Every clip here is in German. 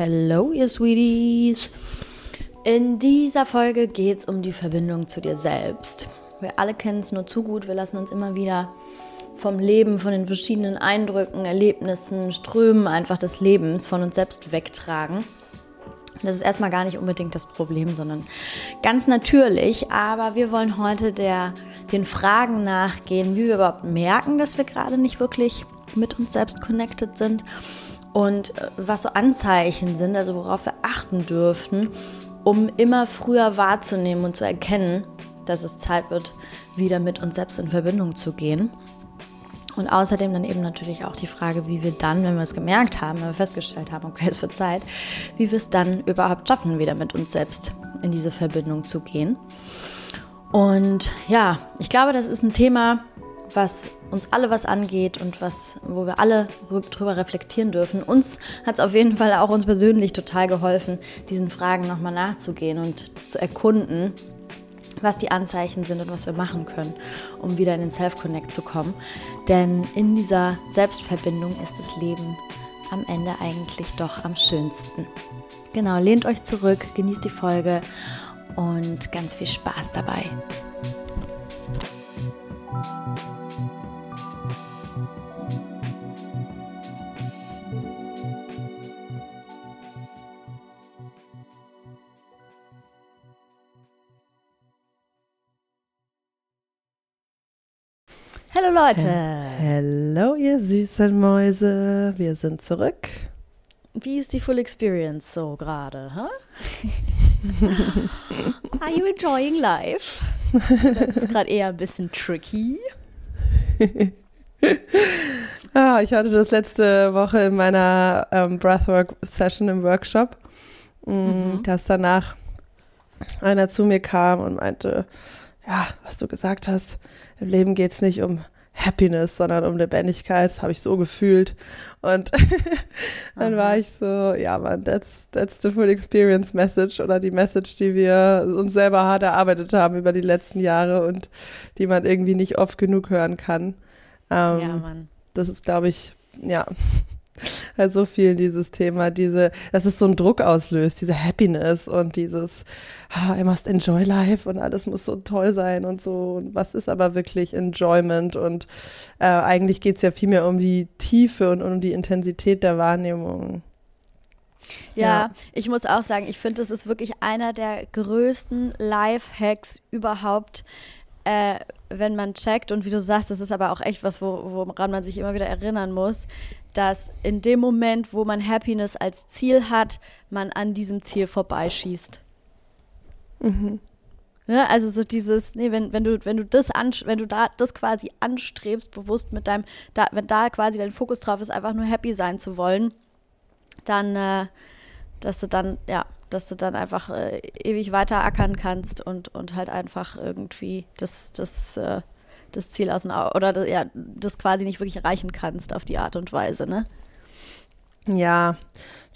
Hello, ihr Sweeties. In dieser Folge geht es um die Verbindung zu dir selbst. Wir alle kennen es nur zu gut. Wir lassen uns immer wieder vom Leben, von den verschiedenen Eindrücken, Erlebnissen, Strömen einfach des Lebens von uns selbst wegtragen. Das ist erstmal gar nicht unbedingt das Problem, sondern ganz natürlich. Aber wir wollen heute der, den Fragen nachgehen, wie wir überhaupt merken, dass wir gerade nicht wirklich mit uns selbst connected sind und äh, was so Anzeichen sind, also worauf wir achten dürften, um immer früher wahrzunehmen und zu erkennen, dass es Zeit wird, wieder mit uns selbst in Verbindung zu gehen. Und außerdem dann eben natürlich auch die Frage, wie wir dann, wenn wir es gemerkt haben, wenn wir festgestellt haben, okay, es wird Zeit, wie wir es dann überhaupt schaffen, wieder mit uns selbst in diese Verbindung zu gehen. Und ja, ich glaube, das ist ein Thema, was uns alle was angeht und was, wo wir alle drüber reflektieren dürfen. Uns hat es auf jeden Fall auch uns persönlich total geholfen, diesen Fragen nochmal nachzugehen und zu erkunden, was die Anzeichen sind und was wir machen können, um wieder in den Self-Connect zu kommen. Denn in dieser Selbstverbindung ist das Leben am Ende eigentlich doch am schönsten. Genau, lehnt euch zurück, genießt die Folge und ganz viel Spaß dabei. Hallo Leute. Hallo ihr süßen Mäuse. Wir sind zurück. Wie ist die Full Experience so gerade? Huh? Are you enjoying life? Das ist gerade eher ein bisschen tricky. ah, ich hatte das letzte Woche in meiner ähm, Breathwork-Session im Workshop, mh, mhm. dass danach einer zu mir kam und meinte, ja, was du gesagt hast, im Leben geht es nicht um Happiness, sondern um Lebendigkeit. Das habe ich so gefühlt. Und dann war ich so, ja, man, that's, that's the full experience message oder die Message, die wir uns selber hart erarbeitet haben über die letzten Jahre und die man irgendwie nicht oft genug hören kann. Ähm, ja, Mann. Das ist, glaube ich, ja, halt so viel dieses Thema, diese, dass es so einen Druck auslöst, diese Happiness und dieses, ah, I must enjoy life und alles muss so toll sein und so. Und was ist aber wirklich Enjoyment? Und äh, eigentlich geht es ja viel mehr um die Tiefe und um die Intensität der Wahrnehmung. Ja, ja, ich muss auch sagen, ich finde, das ist wirklich einer der größten Life-Hacks überhaupt, äh, wenn man checkt. Und wie du sagst, das ist aber auch echt was, wo, woran man sich immer wieder erinnern muss, dass in dem Moment, wo man Happiness als Ziel hat, man an diesem Ziel vorbeischießt. Mhm. Ne, also so dieses, nee, wenn, wenn du, wenn du das an, wenn du da das quasi anstrebst, bewusst mit deinem, da, wenn da quasi dein Fokus drauf ist, einfach nur happy sein zu wollen, dann, äh, dass du dann, ja, dass du dann einfach äh, ewig weiter ackern kannst und, und halt einfach irgendwie das, das, äh, das Ziel aus dem oder das, ja, das quasi nicht wirklich erreichen kannst auf die Art und Weise, ne? Ja,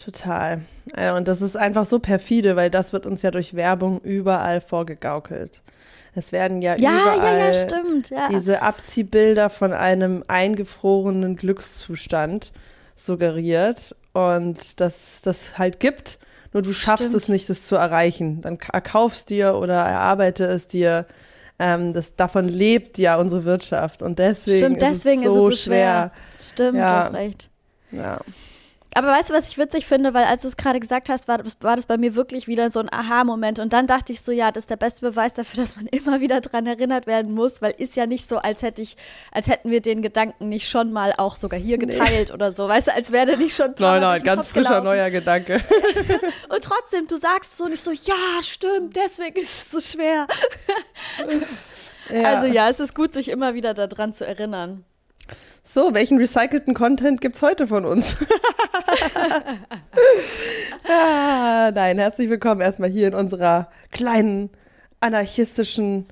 total. Äh, und das ist einfach so perfide, weil das wird uns ja durch Werbung überall vorgegaukelt. Es werden ja, ja überall ja, ja, stimmt, ja. diese Abziehbilder von einem eingefrorenen Glückszustand suggeriert und dass das halt gibt, nur du schaffst stimmt. es nicht, es zu erreichen. Dann erkaufst dir oder erarbeite es dir ähm, das, davon lebt ja unsere Wirtschaft und deswegen, Stimmt, deswegen ist es so, ist es so schwer. schwer. Stimmt, ja. du hast recht. Ja. Aber weißt du, was ich witzig finde, weil als du es gerade gesagt hast, war, war das bei mir wirklich wieder so ein Aha-Moment. Und dann dachte ich so, ja, das ist der beste Beweis dafür, dass man immer wieder dran erinnert werden muss, weil ist ja nicht so, als hätte ich, als hätten wir den Gedanken nicht schon mal auch sogar hier geteilt nee. oder so. Weißt du, als wäre der nicht schon Nein, nein, ganz frischer gelaufen. neuer Gedanke. Und trotzdem, du sagst so nicht so, ja, stimmt, deswegen ist es so schwer. ja. Also ja, es ist gut, sich immer wieder daran zu erinnern. So, welchen recycelten Content gibt es heute von uns? ah, nein, herzlich willkommen erstmal hier in unserer kleinen anarchistischen,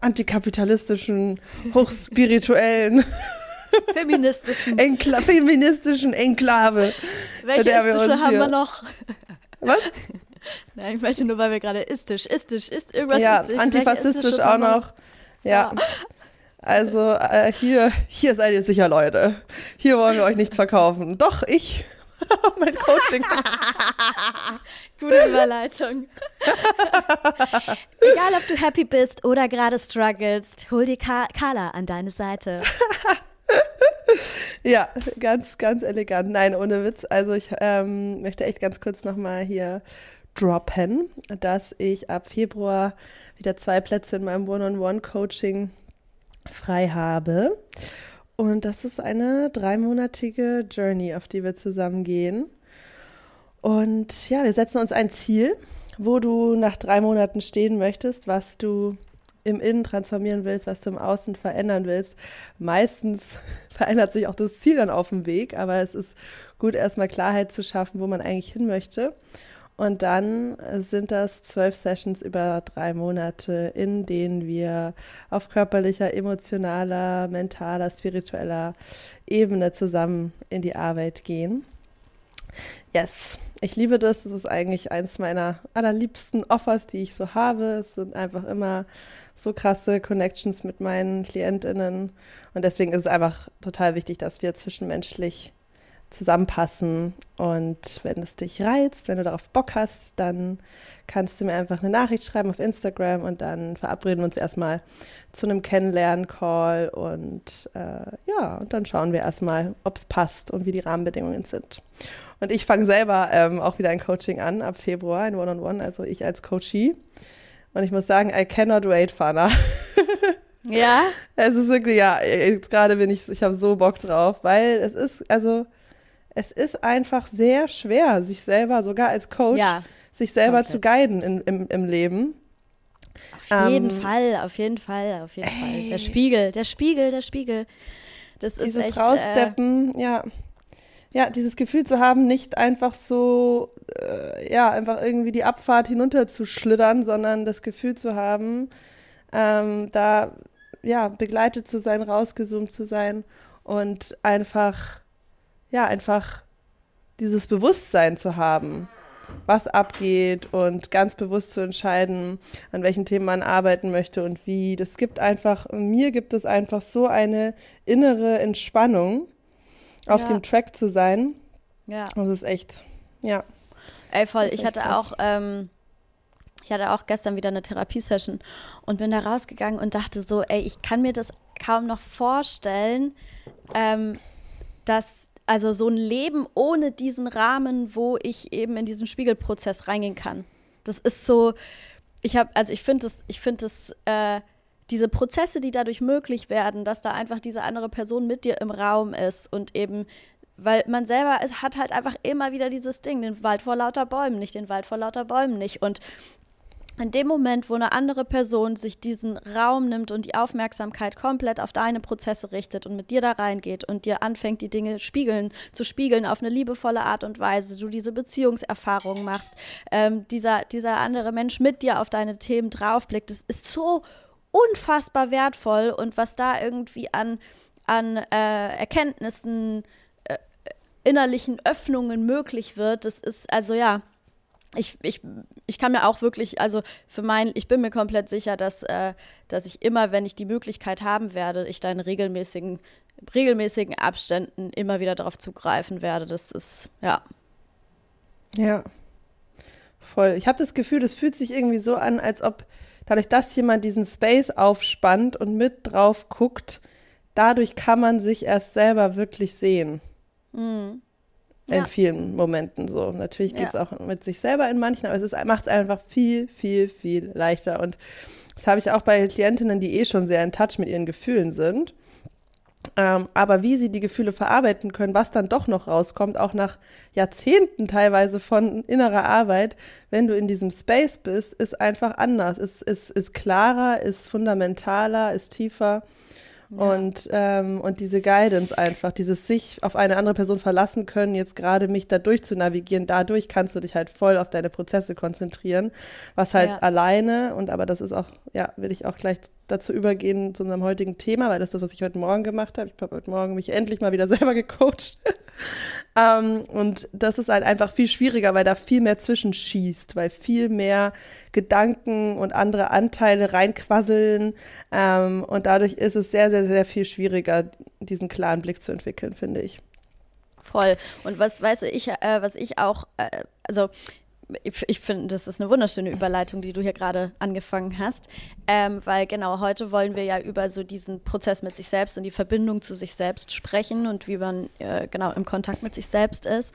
antikapitalistischen, hochspirituellen, feministischen, Enkla feministischen Enklave. Welche der wir haben wir noch? Was? Nein, ich meinte nur, weil wir gerade istisch, istisch, ist irgendwas ja, istisch. antifaschistisch auch noch. Ja. ja. Also äh, hier, hier seid ihr sicher, Leute. Hier wollen wir euch nichts verkaufen. Doch, ich. mein Coaching. Gute Überleitung. Egal, ob du happy bist oder gerade strugglest, hol dir Carla an deine Seite. ja, ganz, ganz elegant. Nein, ohne Witz. Also ich ähm, möchte echt ganz kurz nochmal hier droppen, dass ich ab Februar wieder zwei Plätze in meinem One-on-One-Coaching frei habe. Und das ist eine dreimonatige Journey, auf die wir zusammen gehen. Und ja, wir setzen uns ein Ziel, wo du nach drei Monaten stehen möchtest, was du im Innen transformieren willst, was du im Außen verändern willst. Meistens verändert sich auch das Ziel dann auf dem Weg, aber es ist gut, erstmal Klarheit zu schaffen, wo man eigentlich hin möchte. Und dann sind das zwölf Sessions über drei Monate, in denen wir auf körperlicher, emotionaler, mentaler, spiritueller Ebene zusammen in die Arbeit gehen. Yes, ich liebe das. Das ist eigentlich eines meiner allerliebsten Offers, die ich so habe. Es sind einfach immer so krasse Connections mit meinen KlientInnen. Und deswegen ist es einfach total wichtig, dass wir zwischenmenschlich zusammenpassen. Und wenn es dich reizt, wenn du darauf Bock hast, dann kannst du mir einfach eine Nachricht schreiben auf Instagram und dann verabreden wir uns erstmal zu einem Kennenlernen-Call und äh, ja, und dann schauen wir erstmal, ob es passt und wie die Rahmenbedingungen sind. Und ich fange selber ähm, auch wieder ein Coaching an ab Februar, ein One-on-One, -on -One, also ich als Coachie. Und ich muss sagen, I cannot wait, Fana. Ja? Es ist wirklich, ja, gerade bin ich, ich habe so Bock drauf, weil es ist, also es ist einfach sehr schwer, sich selber, sogar als Coach, ja, sich selber komplett. zu guiden in, im, im Leben. Auf jeden ähm, Fall, auf jeden Fall, auf jeden ey. Fall. Der Spiegel, der Spiegel, der Spiegel. Das dieses ist echt, Raussteppen, äh, ja. Ja, dieses Gefühl zu haben, nicht einfach so, äh, ja, einfach irgendwie die Abfahrt hinunterzuschlittern, sondern das Gefühl zu haben, ähm, da, ja, begleitet zu sein, rausgezoomt zu sein und einfach ja, einfach dieses Bewusstsein zu haben, was abgeht und ganz bewusst zu entscheiden, an welchen Themen man arbeiten möchte und wie. Das gibt einfach, mir gibt es einfach so eine innere Entspannung, auf ja. dem Track zu sein. Ja. Das ist echt, ja. Ey, voll. Ich hatte krass. auch, ähm, ich hatte auch gestern wieder eine Therapiesession und bin da rausgegangen und dachte so, ey, ich kann mir das kaum noch vorstellen, ähm, dass also so ein Leben ohne diesen Rahmen, wo ich eben in diesen Spiegelprozess reingehen kann. Das ist so, ich habe, also ich finde es, ich finde es, äh, diese Prozesse, die dadurch möglich werden, dass da einfach diese andere Person mit dir im Raum ist und eben, weil man selber es hat halt einfach immer wieder dieses Ding, den Wald vor lauter Bäumen nicht, den Wald vor lauter Bäumen nicht. Und in dem Moment, wo eine andere Person sich diesen Raum nimmt und die Aufmerksamkeit komplett auf deine Prozesse richtet und mit dir da reingeht und dir anfängt, die Dinge spiegeln, zu spiegeln auf eine liebevolle Art und Weise, du diese Beziehungserfahrung machst, ähm, dieser, dieser andere Mensch mit dir auf deine Themen draufblickt, das ist so unfassbar wertvoll und was da irgendwie an, an äh, Erkenntnissen, äh, innerlichen Öffnungen möglich wird, das ist also ja ich, ich, ich kann mir auch wirklich, also für mein, ich bin mir komplett sicher, dass, äh, dass ich immer, wenn ich die Möglichkeit haben werde, ich da in regelmäßigen, regelmäßigen Abständen immer wieder darauf zugreifen werde. Das ist, ja. Ja. Voll. Ich habe das Gefühl, es fühlt sich irgendwie so an, als ob dadurch, dass jemand diesen Space aufspannt und mit drauf guckt, dadurch kann man sich erst selber wirklich sehen. Mhm. In ja. vielen Momenten so. Natürlich geht es ja. auch mit sich selber in manchen, aber es macht es einfach viel, viel, viel leichter. Und das habe ich auch bei Klientinnen, die eh schon sehr in Touch mit ihren Gefühlen sind. Ähm, aber wie sie die Gefühle verarbeiten können, was dann doch noch rauskommt, auch nach Jahrzehnten teilweise von innerer Arbeit, wenn du in diesem Space bist, ist einfach anders, ist, ist, ist klarer, ist fundamentaler, ist tiefer. Und, ähm, und diese Guidance einfach, dieses sich auf eine andere Person verlassen können, jetzt gerade mich da durch zu navigieren, dadurch kannst du dich halt voll auf deine Prozesse konzentrieren, was halt ja. alleine, und aber das ist auch, ja, will ich auch gleich dazu übergehen zu unserem heutigen Thema, weil das ist das, was ich heute Morgen gemacht habe. Ich habe heute Morgen mich endlich mal wieder selber gecoacht. ähm, und das ist halt einfach viel schwieriger, weil da viel mehr zwischenschießt, weil viel mehr Gedanken und andere Anteile reinquasseln. Ähm, und dadurch ist es sehr, sehr, sehr viel schwieriger, diesen klaren Blick zu entwickeln, finde ich. Voll. Und was weiß ich, äh, was ich auch, äh, also ich, ich finde, das ist eine wunderschöne Überleitung, die du hier gerade angefangen hast, ähm, weil genau heute wollen wir ja über so diesen Prozess mit sich selbst und die Verbindung zu sich selbst sprechen und wie man äh, genau im Kontakt mit sich selbst ist.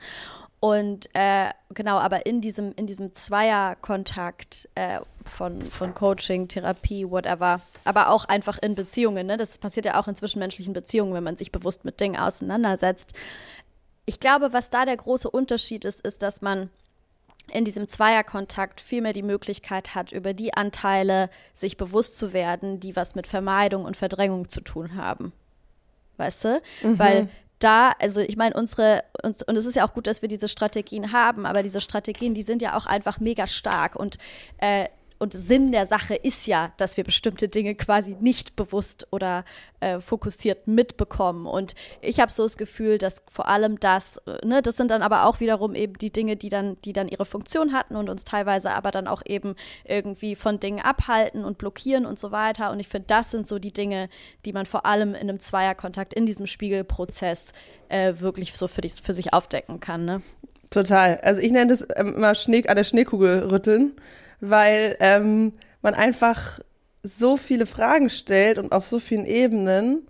Und äh, genau, aber in diesem, in diesem Zweierkontakt äh, von, von Coaching, Therapie, whatever, aber auch einfach in Beziehungen, ne? das passiert ja auch in zwischenmenschlichen Beziehungen, wenn man sich bewusst mit Dingen auseinandersetzt. Ich glaube, was da der große Unterschied ist, ist, dass man in diesem Zweierkontakt viel mehr die Möglichkeit hat, über die Anteile sich bewusst zu werden, die was mit Vermeidung und Verdrängung zu tun haben. Weißt du? Mhm. Weil da, also ich meine, unsere, uns, und es ist ja auch gut, dass wir diese Strategien haben, aber diese Strategien, die sind ja auch einfach mega stark und äh, und Sinn der Sache ist ja, dass wir bestimmte Dinge quasi nicht bewusst oder äh, fokussiert mitbekommen. Und ich habe so das Gefühl, dass vor allem das, äh, ne, das sind dann aber auch wiederum eben die Dinge, die dann, die dann ihre Funktion hatten und uns teilweise aber dann auch eben irgendwie von Dingen abhalten und blockieren und so weiter. Und ich finde, das sind so die Dinge, die man vor allem in einem Zweierkontakt, in diesem Spiegelprozess äh, wirklich so für, die, für sich aufdecken kann. Ne? Total. Also ich nenne das ähm, immer Schnee, an der Schneekugel rütteln weil ähm, man einfach so viele Fragen stellt und auf so vielen Ebenen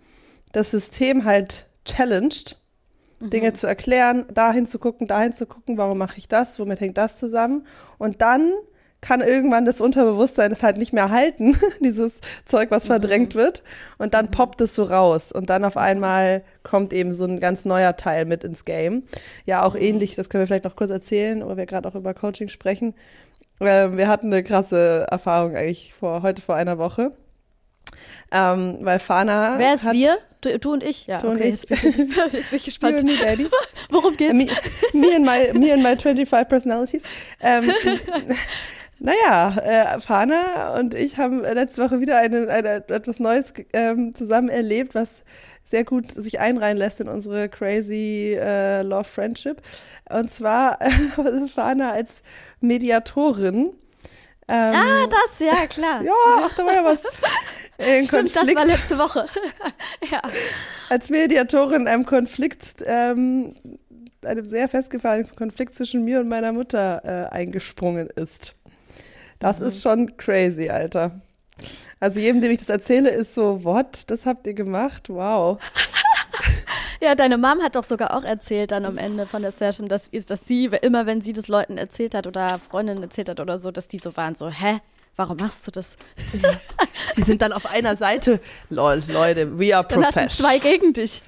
das System halt challenged, mhm. Dinge zu erklären, dahin zu gucken, dahin zu gucken, warum mache ich das, womit hängt das zusammen und dann kann irgendwann das Unterbewusstsein es halt nicht mehr halten, dieses Zeug, was mhm. verdrängt wird. Und dann mhm. poppt es so raus. Und dann auf einmal kommt eben so ein ganz neuer Teil mit ins Game. Ja, auch mhm. ähnlich, das können wir vielleicht noch kurz erzählen, wo wir gerade auch über Coaching sprechen. Ähm, wir hatten eine krasse Erfahrung eigentlich vor, heute vor einer Woche. Ähm, weil Fana. Wer ist wir? Du, du, und ich? Ja, du okay, und ich. Jetzt bin ich, jetzt bin ich gespannt. me, Daddy. Worum geht's? Me, me, and my, me and my 25 personalities. Ähm, naja, äh, Fana und ich haben letzte Woche wieder eine, eine, etwas Neues ähm, zusammen erlebt, was sehr gut sich einreihen lässt in unsere crazy äh, Love Friendship. Und zwar äh, ist Fana als Mediatorin. Ähm, ah, das, ja, klar. ja, ach, da war ja was. Ein Stimmt, Konflikt, das war letzte Woche. ja. Als Mediatorin einem Konflikt, ähm, einem sehr festgefahrenen Konflikt zwischen mir und meiner Mutter äh, eingesprungen ist. Das mhm. ist schon crazy, Alter. Also jedem, dem ich das erzähle, ist so, what? Das habt ihr gemacht? Wow. Ja, deine Mom hat doch sogar auch erzählt dann am Ende von der Session, dass, dass sie, immer wenn sie das Leuten erzählt hat oder Freundinnen erzählt hat oder so, dass die so waren, so, hä? Warum machst du das? Ja. Die sind dann auf einer Seite. Lol, Leute, we are professional. Zwei gegen dich.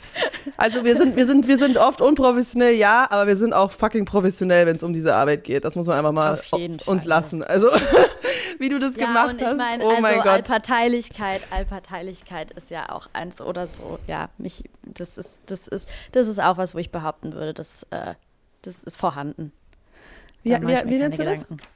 Also wir sind, wir sind, wir sind oft unprofessionell, ja, aber wir sind auch fucking professionell, wenn es um diese Arbeit geht. Das muss man einfach mal uns lassen. Also wie du das ja, gemacht hast. Mein, oh also mein Gott. Allparteilichkeit, Allparteilichkeit ist ja auch eins oder so. Ja, mich, das ist, das ist, das ist auch was, wo ich behaupten würde, dass, äh, das ist vorhanden. Wie, wie, wie nennst du Gedanken. das?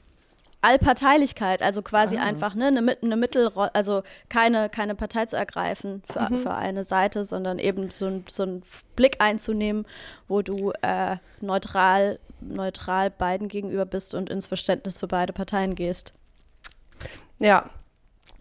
Allparteilichkeit, also quasi ah. einfach ne, eine, eine Mittel, also keine, keine Partei zu ergreifen für, mhm. für eine Seite, sondern eben so, ein, so einen Blick einzunehmen, wo du äh, neutral, neutral beiden gegenüber bist und ins Verständnis für beide Parteien gehst. Ja,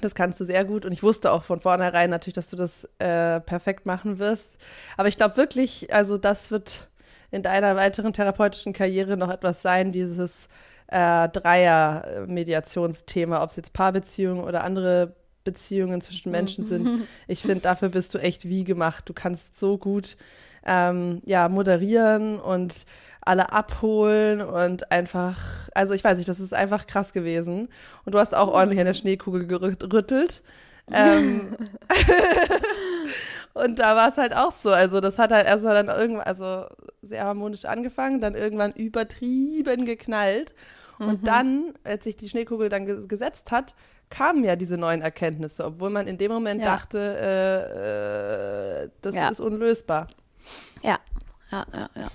das kannst du sehr gut und ich wusste auch von vornherein natürlich, dass du das äh, perfekt machen wirst. Aber ich glaube wirklich, also das wird in deiner weiteren therapeutischen Karriere noch etwas sein, dieses äh, Dreier-Mediationsthema, ob es jetzt Paarbeziehungen oder andere Beziehungen zwischen Menschen sind. Ich finde, dafür bist du echt wie gemacht. Du kannst so gut ähm, ja, moderieren und alle abholen und einfach, also ich weiß nicht, das ist einfach krass gewesen. Und du hast auch ordentlich an der Schneekugel gerüttelt. Ähm, und da war es halt auch so. Also das hat halt erstmal dann irgendwann, also sehr harmonisch angefangen, dann irgendwann übertrieben geknallt. Und mhm. dann, als sich die Schneekugel dann gesetzt hat, kamen ja diese neuen Erkenntnisse, obwohl man in dem Moment ja. dachte, äh, äh, das ja. ist unlösbar. Ja, ja, ja, ja.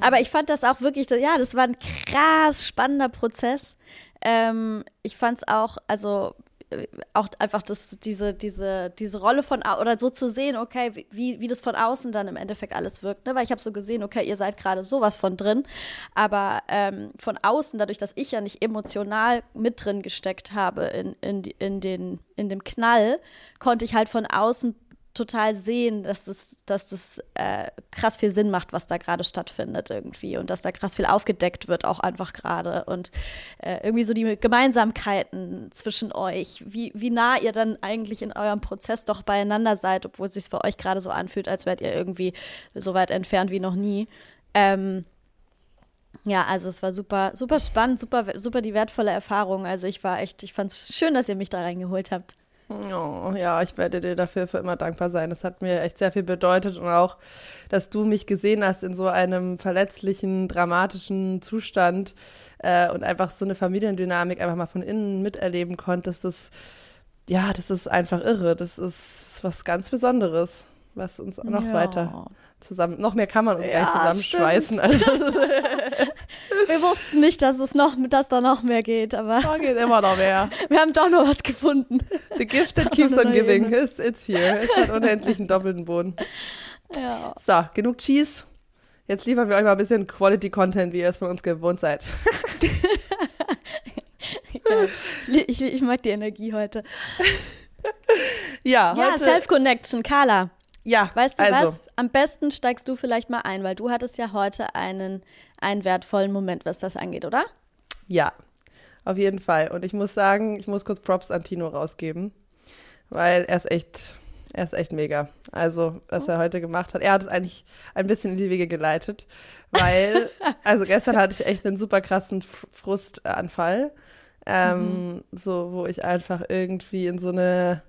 Aber ich fand das auch wirklich, ja, das war ein krass spannender Prozess. Ähm, ich fand es auch, also äh, auch einfach das, diese, diese, diese Rolle von, oder so zu sehen, okay, wie, wie das von außen dann im Endeffekt alles wirkt, ne? weil ich habe so gesehen, okay, ihr seid gerade sowas von drin, aber ähm, von außen, dadurch, dass ich ja nicht emotional mit drin gesteckt habe in, in, in, den, in dem Knall, konnte ich halt von außen total sehen, dass das, dass das äh, krass viel Sinn macht, was da gerade stattfindet irgendwie und dass da krass viel aufgedeckt wird, auch einfach gerade. Und äh, irgendwie so die Gemeinsamkeiten zwischen euch, wie, wie nah ihr dann eigentlich in eurem Prozess doch beieinander seid, obwohl es sich für euch gerade so anfühlt, als wärt ihr irgendwie so weit entfernt wie noch nie. Ähm, ja, also es war super, super spannend, super, super die wertvolle Erfahrung. Also ich war echt, ich fand es schön, dass ihr mich da reingeholt habt. Oh, ja, ich werde dir dafür für immer dankbar sein. Es hat mir echt sehr viel bedeutet und auch, dass du mich gesehen hast in so einem verletzlichen, dramatischen Zustand äh, und einfach so eine Familiendynamik einfach mal von innen miterleben konntest. Das, ja, das ist einfach irre. Das ist was ganz Besonderes, was uns noch ja. weiter zusammen, noch mehr kann man uns ja, gar nicht zusammenschweißen. Also, wir wussten nicht, dass es noch, dass da noch mehr geht, aber. Da geht immer noch mehr. Wir haben doch noch was gefunden. The gift that keeps on giving. It's, it's here. Es hat unendlichen doppelten Boden. Ja. So, genug Cheese. Jetzt liefern wir euch mal ein bisschen Quality Content, wie ihr es von uns gewohnt seid. ja, ich, ich, mag die Energie heute. Ja, ja Self-Connection, Carla. Ja, weißt du also. was? Am besten steigst du vielleicht mal ein, weil du hattest ja heute einen, einen wertvollen Moment, was das angeht, oder? Ja, auf jeden Fall. Und ich muss sagen, ich muss kurz Props an Tino rausgeben, weil er ist echt, er ist echt mega. Also, was oh. er heute gemacht hat, er hat es eigentlich ein bisschen in die Wege geleitet, weil, also gestern hatte ich echt einen super krassen Frustanfall, ähm, mhm. so, wo ich einfach irgendwie in so eine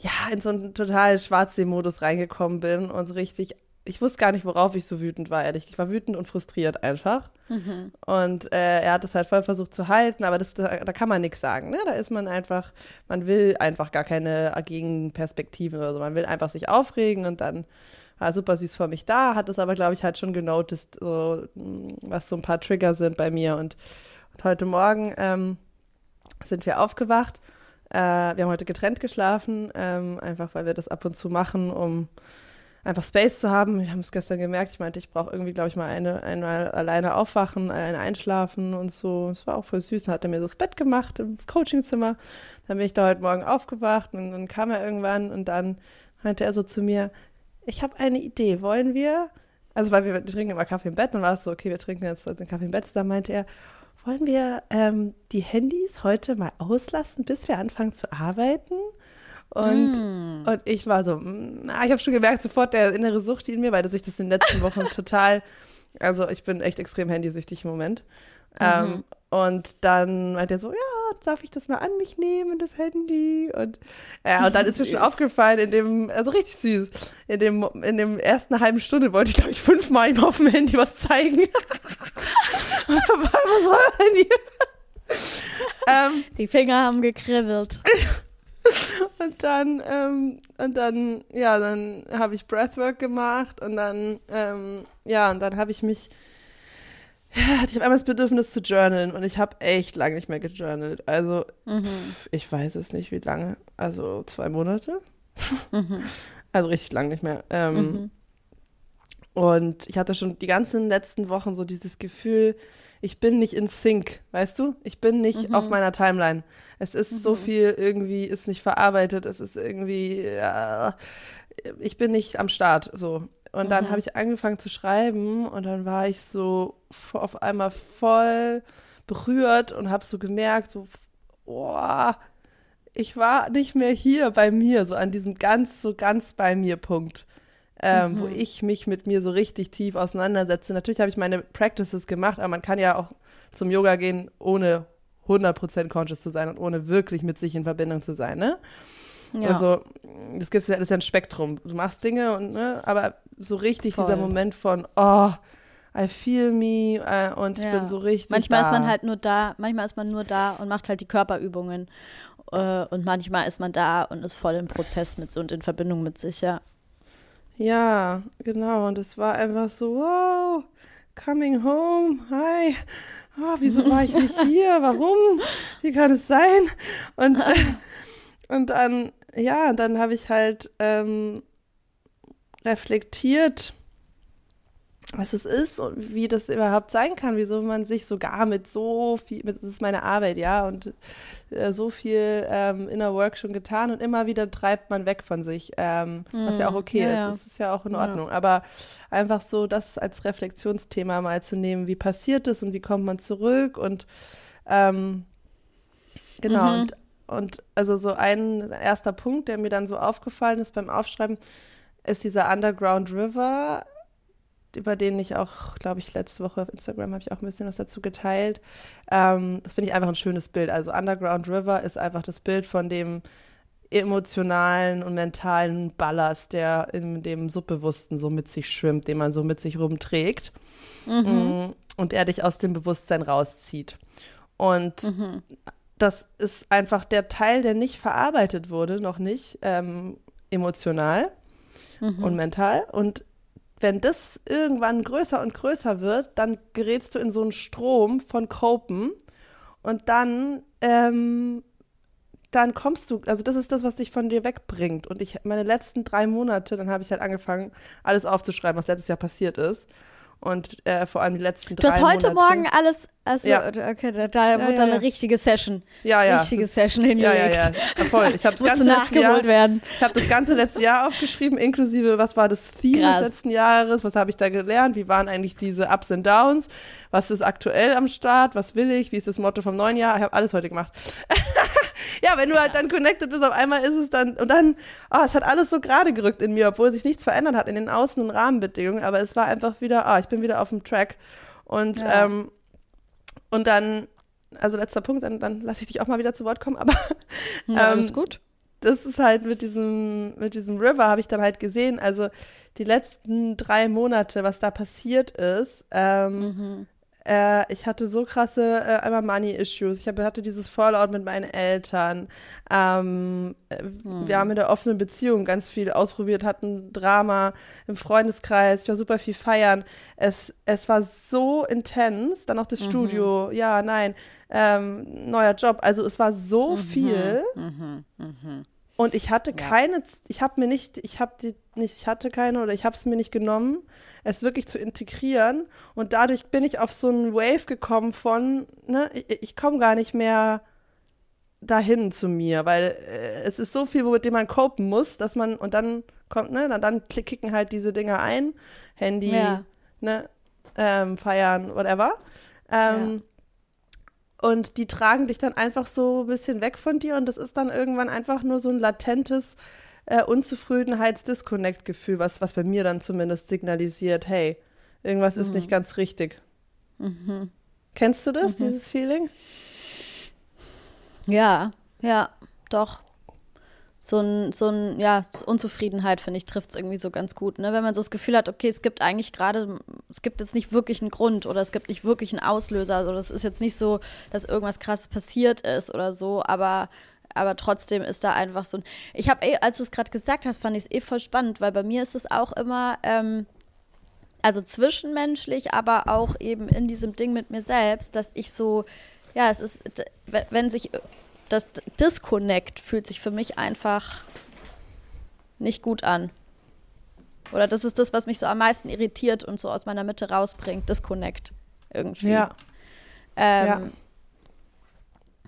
ja, in so einen total Schwarzsee-Modus reingekommen bin und so richtig, ich wusste gar nicht, worauf ich so wütend war, ehrlich. Ich war wütend und frustriert einfach. Mhm. Und äh, er hat es halt voll versucht zu halten, aber das, da, da kann man nichts sagen. Ne? Da ist man einfach, man will einfach gar keine Gegenperspektive oder so. Man will einfach sich aufregen und dann war super süß vor mich da, hat es aber, glaube ich, halt schon genoticed, so, was so ein paar Trigger sind bei mir. Und, und heute Morgen ähm, sind wir aufgewacht äh, wir haben heute getrennt geschlafen, ähm, einfach weil wir das ab und zu machen, um einfach Space zu haben. Wir haben es gestern gemerkt. Ich meinte, ich brauche irgendwie, glaube ich, mal eine, einmal alleine aufwachen, alleine einschlafen und so. Es war auch voll süß. Dann hat er mir so das Bett gemacht im Coachingzimmer. Dann bin ich da heute Morgen aufgewacht und dann kam er irgendwann und dann meinte er so zu mir, ich habe eine Idee. Wollen wir? Also, weil wir, trinken immer Kaffee im Bett und war es so, okay, wir trinken jetzt den Kaffee im Bett. Da meinte er, wollen wir ähm, die Handys heute mal auslassen, bis wir anfangen zu arbeiten? Und, mm. und ich war so, na, mm, ich habe schon gemerkt, sofort der innere Sucht in mir, weil sich das in den letzten Wochen total, also ich bin echt extrem handysüchtig im Moment. Mhm. Ähm, und dann meinte er so, ja, darf ich das mal an mich nehmen, das Handy? Und, ja, und dann ist mir schon aufgefallen, in dem, also richtig süß, in dem, in dem ersten halben Stunde wollte ich, glaube ich, fünfmal ihm auf dem Handy was zeigen. und dann war immer so ein Handy. ähm, Die Finger haben gekribbelt. und dann, ähm, und dann, ja, dann habe ich Breathwork gemacht und dann, ähm, ja, und dann habe ich mich ja, hatte ich auf einmal das Bedürfnis zu journalen und ich habe echt lange nicht mehr gejournalt. Also, mhm. pf, ich weiß es nicht, wie lange. Also zwei Monate. Mhm. Also richtig lang nicht mehr. Ähm, mhm. Und ich hatte schon die ganzen letzten Wochen so dieses Gefühl, ich bin nicht in Sync, weißt du? Ich bin nicht mhm. auf meiner Timeline. Es ist so mhm. viel irgendwie, ist nicht verarbeitet, es ist irgendwie, ja, ich bin nicht am Start, so. Und dann mhm. habe ich angefangen zu schreiben und dann war ich so auf einmal voll berührt und habe so gemerkt, so, boah, ich war nicht mehr hier bei mir, so an diesem ganz, so ganz bei mir Punkt, ähm, mhm. wo ich mich mit mir so richtig tief auseinandersetze. Natürlich habe ich meine Practices gemacht, aber man kann ja auch zum Yoga gehen, ohne 100% conscious zu sein und ohne wirklich mit sich in Verbindung zu sein, ne? Ja. Also, das gibt ja, das ist ja ein Spektrum. Du machst Dinge und, ne, aber so richtig Voll. dieser Moment von, oh, I feel me äh, und ja. ich bin so richtig. Manchmal da. ist man halt nur da, manchmal ist man nur da und macht halt die Körperübungen. Äh, und manchmal ist man da und ist voll im Prozess mit und in Verbindung mit sich, ja. Ja, genau. Und es war einfach so, wow, coming home, hi. Oh, wieso war ich nicht hier? Warum? Wie kann es sein? Und, und dann ja, dann habe ich halt ähm, reflektiert, was es ist und wie das überhaupt sein kann, wieso man sich sogar mit so viel, mit, das ist meine Arbeit, ja, und äh, so viel ähm, Inner Work schon getan und immer wieder treibt man weg von sich, ähm, mm, was ja auch mhm. okay ja, ist, das ist ja auch in Ordnung, ja. aber einfach so das als Reflexionsthema mal zu nehmen, wie passiert es und wie kommt man zurück und ähm, genau, mhm. und, und also so ein erster Punkt, der mir dann so aufgefallen ist beim Aufschreiben, ist dieser Underground River, über den ich auch, glaube ich, letzte Woche auf Instagram habe ich auch ein bisschen was dazu geteilt. Ähm, das finde ich einfach ein schönes Bild. Also Underground River ist einfach das Bild von dem emotionalen und mentalen Ballast, der in dem Subbewussten so mit sich schwimmt, den man so mit sich rumträgt mhm. Mm, und er dich aus dem Bewusstsein rauszieht. Und mhm. das ist einfach der Teil, der nicht verarbeitet wurde, noch nicht ähm, emotional mhm. und mental. Und wenn das irgendwann größer und größer wird, dann gerätst du in so einen Strom von Copen und dann, ähm, dann kommst du, also das ist das, was dich von dir wegbringt. Und ich, meine letzten drei Monate, dann habe ich halt angefangen, alles aufzuschreiben, was letztes Jahr passiert ist und äh, vor allem die letzten drei Monate. Du hast heute Monate. Morgen alles, also, ja. okay, da, da ja, wird ja, dann eine richtige Session. Ja, ja. Richtige das, Session hingelegt. Ja, ja, ja. Voll. Ich habe das ganze letzte Jahr, werden. ich habe das ganze letzte Jahr aufgeschrieben, inklusive was war das Theme Krass. des letzten Jahres, was habe ich da gelernt, wie waren eigentlich diese Ups und Downs, was ist aktuell am Start, was will ich, wie ist das Motto vom neuen Jahr, ich habe alles heute gemacht. ja, wenn du halt dann connected bist, auf einmal ist es dann, und dann, oh, es hat alles so gerade gerückt in mir, obwohl sich nichts verändert hat in den Außen- und Rahmenbedingungen, aber es war einfach wieder, ah, oh, ich bin wieder auf dem Track. Und, ja. ähm, und dann, also letzter Punkt, dann, dann lasse ich dich auch mal wieder zu Wort kommen, aber ja, ähm, alles gut. Das ist halt mit diesem, mit diesem River habe ich dann halt gesehen, also die letzten drei Monate, was da passiert ist, ähm, mhm. Äh, ich hatte so krasse äh, einmal Money-Issues. Ich hab, hatte dieses Fallout mit meinen Eltern. Ähm, hm. Wir haben in der offenen Beziehung ganz viel ausprobiert, hatten Drama im Freundeskreis. Ich war super viel feiern. Es, es war so intens. Dann auch das mhm. Studio. Ja, nein. Ähm, neuer Job. Also es war so mhm. viel. Mhm. mhm. Und ich hatte ja. keine, ich habe mir nicht, ich habe die nicht, ich hatte keine oder ich habe es mir nicht genommen, es wirklich zu integrieren. Und dadurch bin ich auf so einen Wave gekommen von, ne, ich, ich komme gar nicht mehr dahin zu mir, weil äh, es ist so viel, mit dem man copen muss, dass man, und dann kommt, ne, dann, dann kicken halt diese Dinger ein, Handy, ja. ne, ähm, feiern, whatever. Ähm, ja. Und die tragen dich dann einfach so ein bisschen weg von dir und das ist dann irgendwann einfach nur so ein latentes äh, Unzufriedenheits-Disconnect-Gefühl, was, was bei mir dann zumindest signalisiert, hey, irgendwas mhm. ist nicht mhm. ganz richtig. Mhm. Kennst du das, mhm. dieses Feeling? Ja, ja, doch so ein, so ein, ja, Unzufriedenheit, finde ich, trifft es irgendwie so ganz gut. Ne? Wenn man so das Gefühl hat, okay, es gibt eigentlich gerade, es gibt jetzt nicht wirklich einen Grund oder es gibt nicht wirklich einen Auslöser. Also das ist jetzt nicht so, dass irgendwas krasses passiert ist oder so, aber, aber trotzdem ist da einfach so ein. Ich habe eh, als du es gerade gesagt hast, fand ich es eh voll spannend, weil bei mir ist es auch immer, ähm, also zwischenmenschlich, aber auch eben in diesem Ding mit mir selbst, dass ich so, ja, es ist, wenn sich das Disconnect fühlt sich für mich einfach nicht gut an. Oder das ist das, was mich so am meisten irritiert und so aus meiner Mitte rausbringt. Disconnect irgendwie. Ja. Ähm, ja.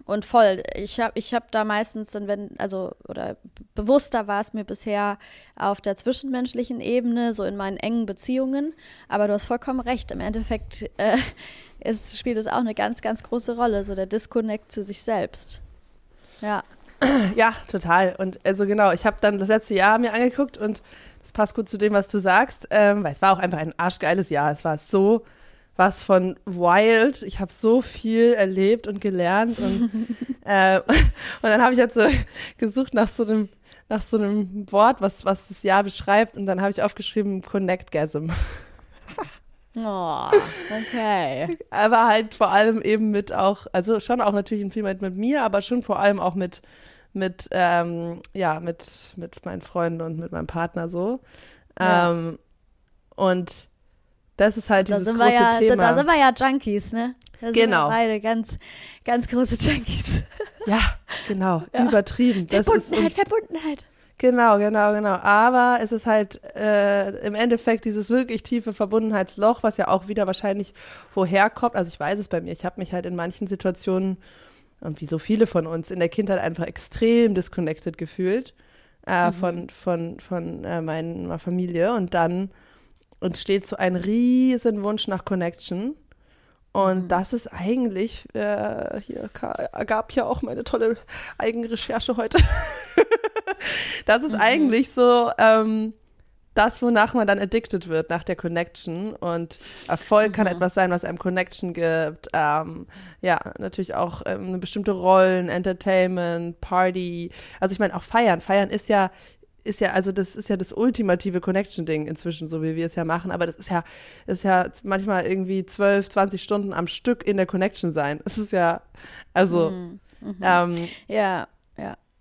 Und voll, ich habe ich hab da meistens dann, wenn, also, oder bewusster war es mir bisher auf der zwischenmenschlichen Ebene, so in meinen engen Beziehungen. Aber du hast vollkommen recht, im Endeffekt äh, ist, spielt es auch eine ganz, ganz große Rolle, so der Disconnect zu sich selbst. Ja. Ja, total. Und also genau, ich habe dann das letzte Jahr mir angeguckt und das passt gut zu dem, was du sagst, ähm, weil es war auch einfach ein arschgeiles Jahr. Es war so was von wild. Ich habe so viel erlebt und gelernt und, äh, und dann habe ich halt so gesucht nach so einem nach so einem Wort, was was das Jahr beschreibt und dann habe ich aufgeschrieben Connectgasm. Oh, okay. aber halt vor allem eben mit auch, also schon auch natürlich viel mit, mit mir, aber schon vor allem auch mit, mit, ähm, ja, mit, mit meinen Freunden und mit meinem Partner so. Ja. Ähm, und das ist halt da dieses große ja, Thema. Da sind wir ja Junkies, ne? Da sind genau. wir beide ganz, ganz große Junkies. Ja, genau. Ja. Übertrieben. Das Verbundenheit, Verbundenheit. Genau, genau, genau. Aber es ist halt äh, im Endeffekt dieses wirklich tiefe Verbundenheitsloch, was ja auch wieder wahrscheinlich woher kommt. Also ich weiß es bei mir. Ich habe mich halt in manchen Situationen, und wie so viele von uns, in der Kindheit einfach extrem disconnected gefühlt äh, mhm. von, von, von äh, meiner Familie. Und dann entsteht so ein riesen Wunsch nach Connection. Und mhm. das ist eigentlich, äh, hier gab ja auch meine tolle Eigenrecherche heute. das ist mhm. eigentlich so ähm, das, wonach man dann addicted wird, nach der Connection. Und Erfolg mhm. kann etwas sein, was einem Connection gibt. Ähm, ja, natürlich auch ähm, bestimmte Rollen, Entertainment, Party. Also ich meine, auch Feiern. Feiern ist ja ist ja, also das ist ja das ultimative Connection-Ding inzwischen, so wie wir es ja machen, aber das ist ja, ist ja manchmal irgendwie 12, 20 Stunden am Stück in der Connection sein. Es ist ja, also, mhm. Mhm. Ähm, ja,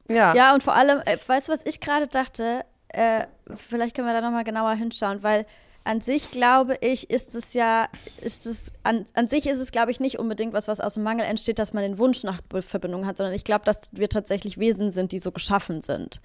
ja. Ja. Und vor allem, äh, weißt du, was ich gerade dachte? Äh, vielleicht können wir da nochmal genauer hinschauen, weil an sich glaube ich, ist es ja, ist es, an, an sich ist es, glaube ich, nicht unbedingt was, was aus dem Mangel entsteht, dass man den Wunsch nach Verbindung hat, sondern ich glaube, dass wir tatsächlich Wesen sind, die so geschaffen sind.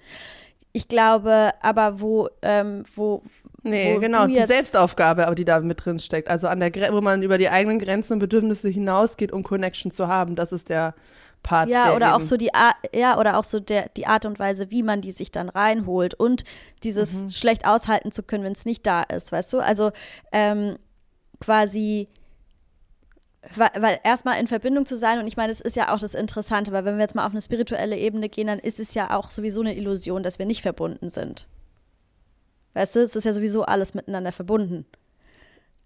Ich glaube aber, wo, ähm, wo, Nee, wo genau, die Selbstaufgabe, aber die da mit drin steckt. Also an der wo man über die eigenen Grenzen und Bedürfnisse hinausgeht, um Connection zu haben, das ist der Part. Ja, oder auch so die Art, ja, oder auch so der, die Art und Weise, wie man die sich dann reinholt und dieses mhm. schlecht aushalten zu können, wenn es nicht da ist, weißt du? Also ähm, quasi weil, weil erstmal in Verbindung zu sein, und ich meine, es ist ja auch das Interessante, weil wenn wir jetzt mal auf eine spirituelle Ebene gehen, dann ist es ja auch sowieso eine Illusion, dass wir nicht verbunden sind. Weißt du, es ist ja sowieso alles miteinander verbunden.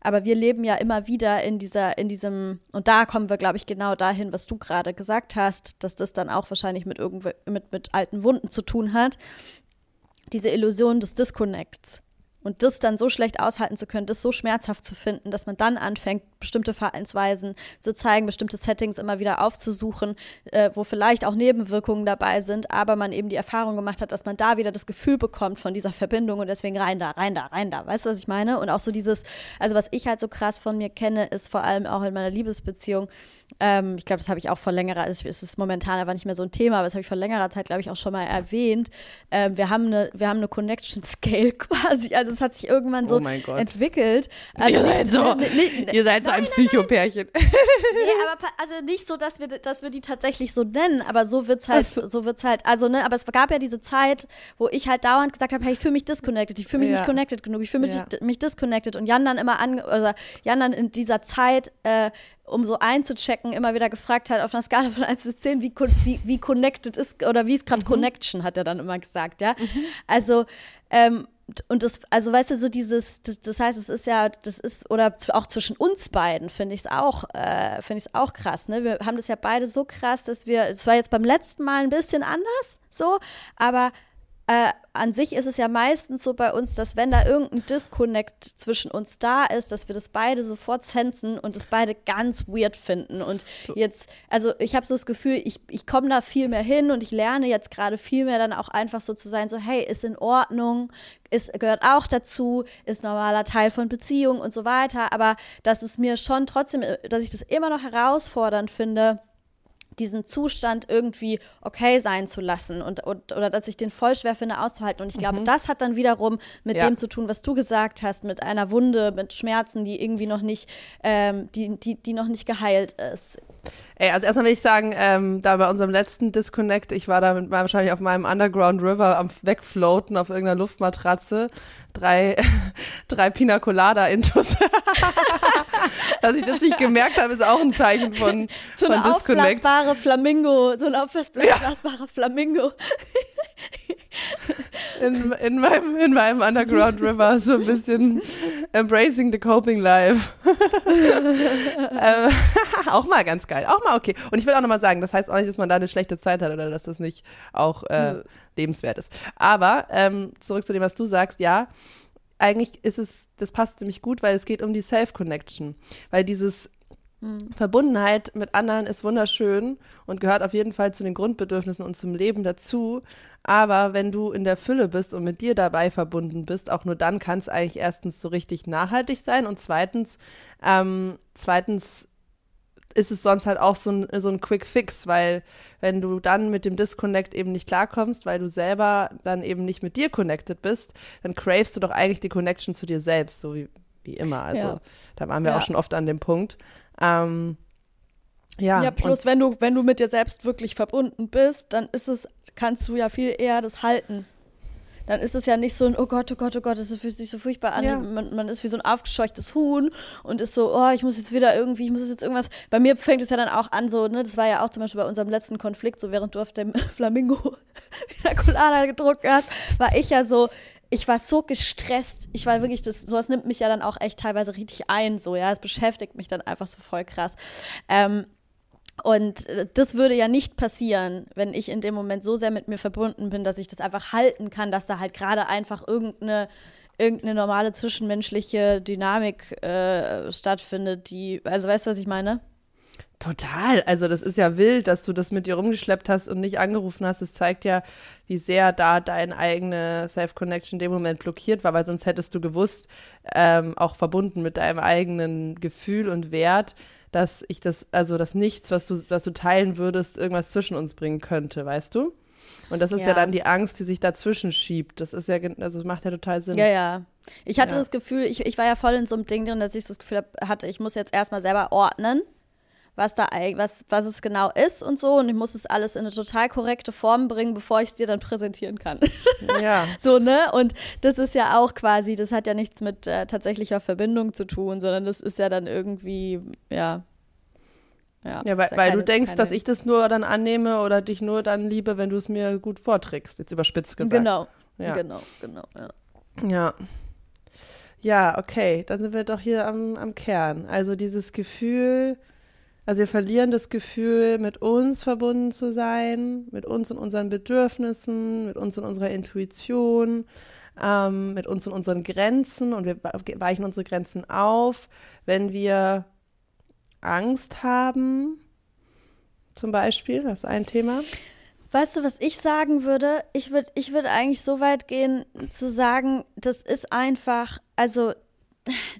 Aber wir leben ja immer wieder in dieser, in diesem, und da kommen wir, glaube ich, genau dahin, was du gerade gesagt hast, dass das dann auch wahrscheinlich mit, mit, mit alten Wunden zu tun hat. Diese Illusion des Disconnects. Und das dann so schlecht aushalten zu können, das so schmerzhaft zu finden, dass man dann anfängt, bestimmte Verhaltensweisen zu zeigen, bestimmte Settings immer wieder aufzusuchen, äh, wo vielleicht auch Nebenwirkungen dabei sind, aber man eben die Erfahrung gemacht hat, dass man da wieder das Gefühl bekommt von dieser Verbindung und deswegen rein da, rein da, rein da. Weißt du, was ich meine? Und auch so dieses, also was ich halt so krass von mir kenne, ist vor allem auch in meiner Liebesbeziehung, ähm, ich glaube, das habe ich auch vor längerer, es ist momentan aber nicht mehr so ein Thema, aber das habe ich vor längerer Zeit, glaube ich, auch schon mal erwähnt. Ähm, wir haben eine, wir haben eine Connection Scale quasi. Also es hat sich irgendwann so oh entwickelt. Also ihr seid so, nicht, nicht, ihr seid so ein Psychopärchen. nee, aber also nicht so, dass wir, dass wir die tatsächlich so nennen, aber so wird's halt, so. so wird's halt. Also ne, aber es gab ja diese Zeit, wo ich halt dauernd gesagt habe, hey, ich fühle mich disconnected, ich fühle mich ja. nicht connected genug, ich fühle mich, ja. mich disconnected und Jan dann immer an, also Jan dann in dieser Zeit äh, um so einzuchecken, immer wieder gefragt hat auf einer Skala von 1 bis 10, wie, wie, wie connected ist oder wie ist gerade mhm. Connection, hat er dann immer gesagt, ja. Mhm. Also, ähm, und das, also weißt du, so dieses, das, das heißt, es ist ja, das ist, oder auch zwischen uns beiden finde ich es auch, äh, finde ich es auch krass, ne? Wir haben das ja beide so krass, dass wir, es war jetzt beim letzten Mal ein bisschen anders, so, aber äh, an sich ist es ja meistens so bei uns, dass wenn da irgendein Disconnect zwischen uns da ist, dass wir das beide sofort sensen und das beide ganz weird finden. Und jetzt, also ich habe so das Gefühl, ich, ich komme da viel mehr hin und ich lerne jetzt gerade viel mehr dann auch einfach so zu sein, so hey, ist in Ordnung, ist, gehört auch dazu, ist normaler Teil von Beziehung und so weiter. Aber dass es mir schon trotzdem, dass ich das immer noch herausfordernd finde, diesen Zustand irgendwie okay sein zu lassen und, und oder dass ich den voll schwer finde auszuhalten. Und ich glaube, mhm. das hat dann wiederum mit ja. dem zu tun, was du gesagt hast, mit einer Wunde, mit Schmerzen, die irgendwie noch nicht, ähm, die, die, die noch nicht geheilt ist. Ey, also erstmal will ich sagen, ähm, da bei unserem letzten Disconnect, ich war da mit, wahrscheinlich auf meinem Underground River am Wegfloaten auf irgendeiner Luftmatratze drei, drei Pina Colada Intus. Dass ich das nicht gemerkt habe, ist auch ein Zeichen von, so von Disconnect. aufblasbare Flamingo, so ein aufblasbarer ja. Flamingo. In, in, meinem, in meinem Underground River so ein bisschen embracing the coping life. äh, auch mal ganz geil. Auch mal okay. Und ich will auch nochmal sagen, das heißt auch nicht, dass man da eine schlechte Zeit hat oder dass das nicht auch äh, lebenswert ist. Aber ähm, zurück zu dem, was du sagst, ja, eigentlich ist es, das passt ziemlich gut, weil es geht um die Self-Connection. Weil dieses mhm. Verbundenheit mit anderen ist wunderschön und gehört auf jeden Fall zu den Grundbedürfnissen und zum Leben dazu. Aber wenn du in der Fülle bist und mit dir dabei verbunden bist, auch nur dann kann es eigentlich erstens so richtig nachhaltig sein und zweitens, ähm, zweitens ist es sonst halt auch so ein, so ein Quick Fix, weil wenn du dann mit dem Disconnect eben nicht klarkommst, weil du selber dann eben nicht mit dir connected bist, dann cravest du doch eigentlich die Connection zu dir selbst, so wie, wie immer. Also ja. da waren wir ja. auch schon oft an dem Punkt. Ähm, ja, ja, plus wenn du, wenn du mit dir selbst wirklich verbunden bist, dann ist es, kannst du ja viel eher das halten dann ist es ja nicht so ein, oh Gott, oh Gott, oh Gott, das fühlt sich so furchtbar an. Ja. Man, man, ist wie so ein aufgescheuchtes Huhn und ist so, oh, ich muss jetzt wieder irgendwie, ich muss jetzt irgendwas. Bei mir fängt es ja dann auch an, so, ne, das war ja auch zum Beispiel bei unserem letzten Konflikt, so während du auf dem Flamingo wieder Colada gedruckt hast, war ich ja so, ich war so gestresst. Ich war wirklich, das, sowas nimmt mich ja dann auch echt teilweise richtig ein, so, ja. Es beschäftigt mich dann einfach so voll krass. Ähm, und äh, das würde ja nicht passieren, wenn ich in dem Moment so sehr mit mir verbunden bin, dass ich das einfach halten kann, dass da halt gerade einfach irgendeine, irgendeine normale zwischenmenschliche Dynamik äh, stattfindet, die, also weißt du, was ich meine? Total. Also das ist ja wild, dass du das mit dir rumgeschleppt hast und nicht angerufen hast. Es zeigt ja, wie sehr da deine eigene Self-Connection in dem Moment blockiert war, weil sonst hättest du gewusst, ähm, auch verbunden mit deinem eigenen Gefühl und Wert, dass ich das, also das Nichts, was du, was du teilen würdest, irgendwas zwischen uns bringen könnte, weißt du? Und das ist ja. ja dann die Angst, die sich dazwischen schiebt. Das ist ja, also macht ja total Sinn. Ja, ja. Ich hatte ja. das Gefühl, ich, ich war ja voll in so einem Ding drin, dass ich das Gefühl hatte, ich muss jetzt erstmal selber ordnen was da was, was es genau ist und so. Und ich muss es alles in eine total korrekte Form bringen, bevor ich es dir dann präsentieren kann. Ja. so, ne? Und das ist ja auch quasi, das hat ja nichts mit äh, tatsächlicher Verbindung zu tun, sondern das ist ja dann irgendwie, ja. Ja, ja weil, ja weil du denkst, dass ich das nur dann annehme oder dich nur dann liebe, wenn du es mir gut vorträgst, jetzt überspitzt gesagt. Genau, ja. genau, genau, ja. Ja. Ja, okay, dann sind wir doch hier am, am Kern. Also dieses Gefühl, also wir verlieren das Gefühl, mit uns verbunden zu sein, mit uns und unseren Bedürfnissen, mit uns und unserer Intuition, ähm, mit uns und unseren Grenzen und wir weichen unsere Grenzen auf, wenn wir Angst haben, zum Beispiel, das ist ein Thema. Weißt du, was ich sagen würde? Ich würde ich würd eigentlich so weit gehen, zu sagen, das ist einfach, also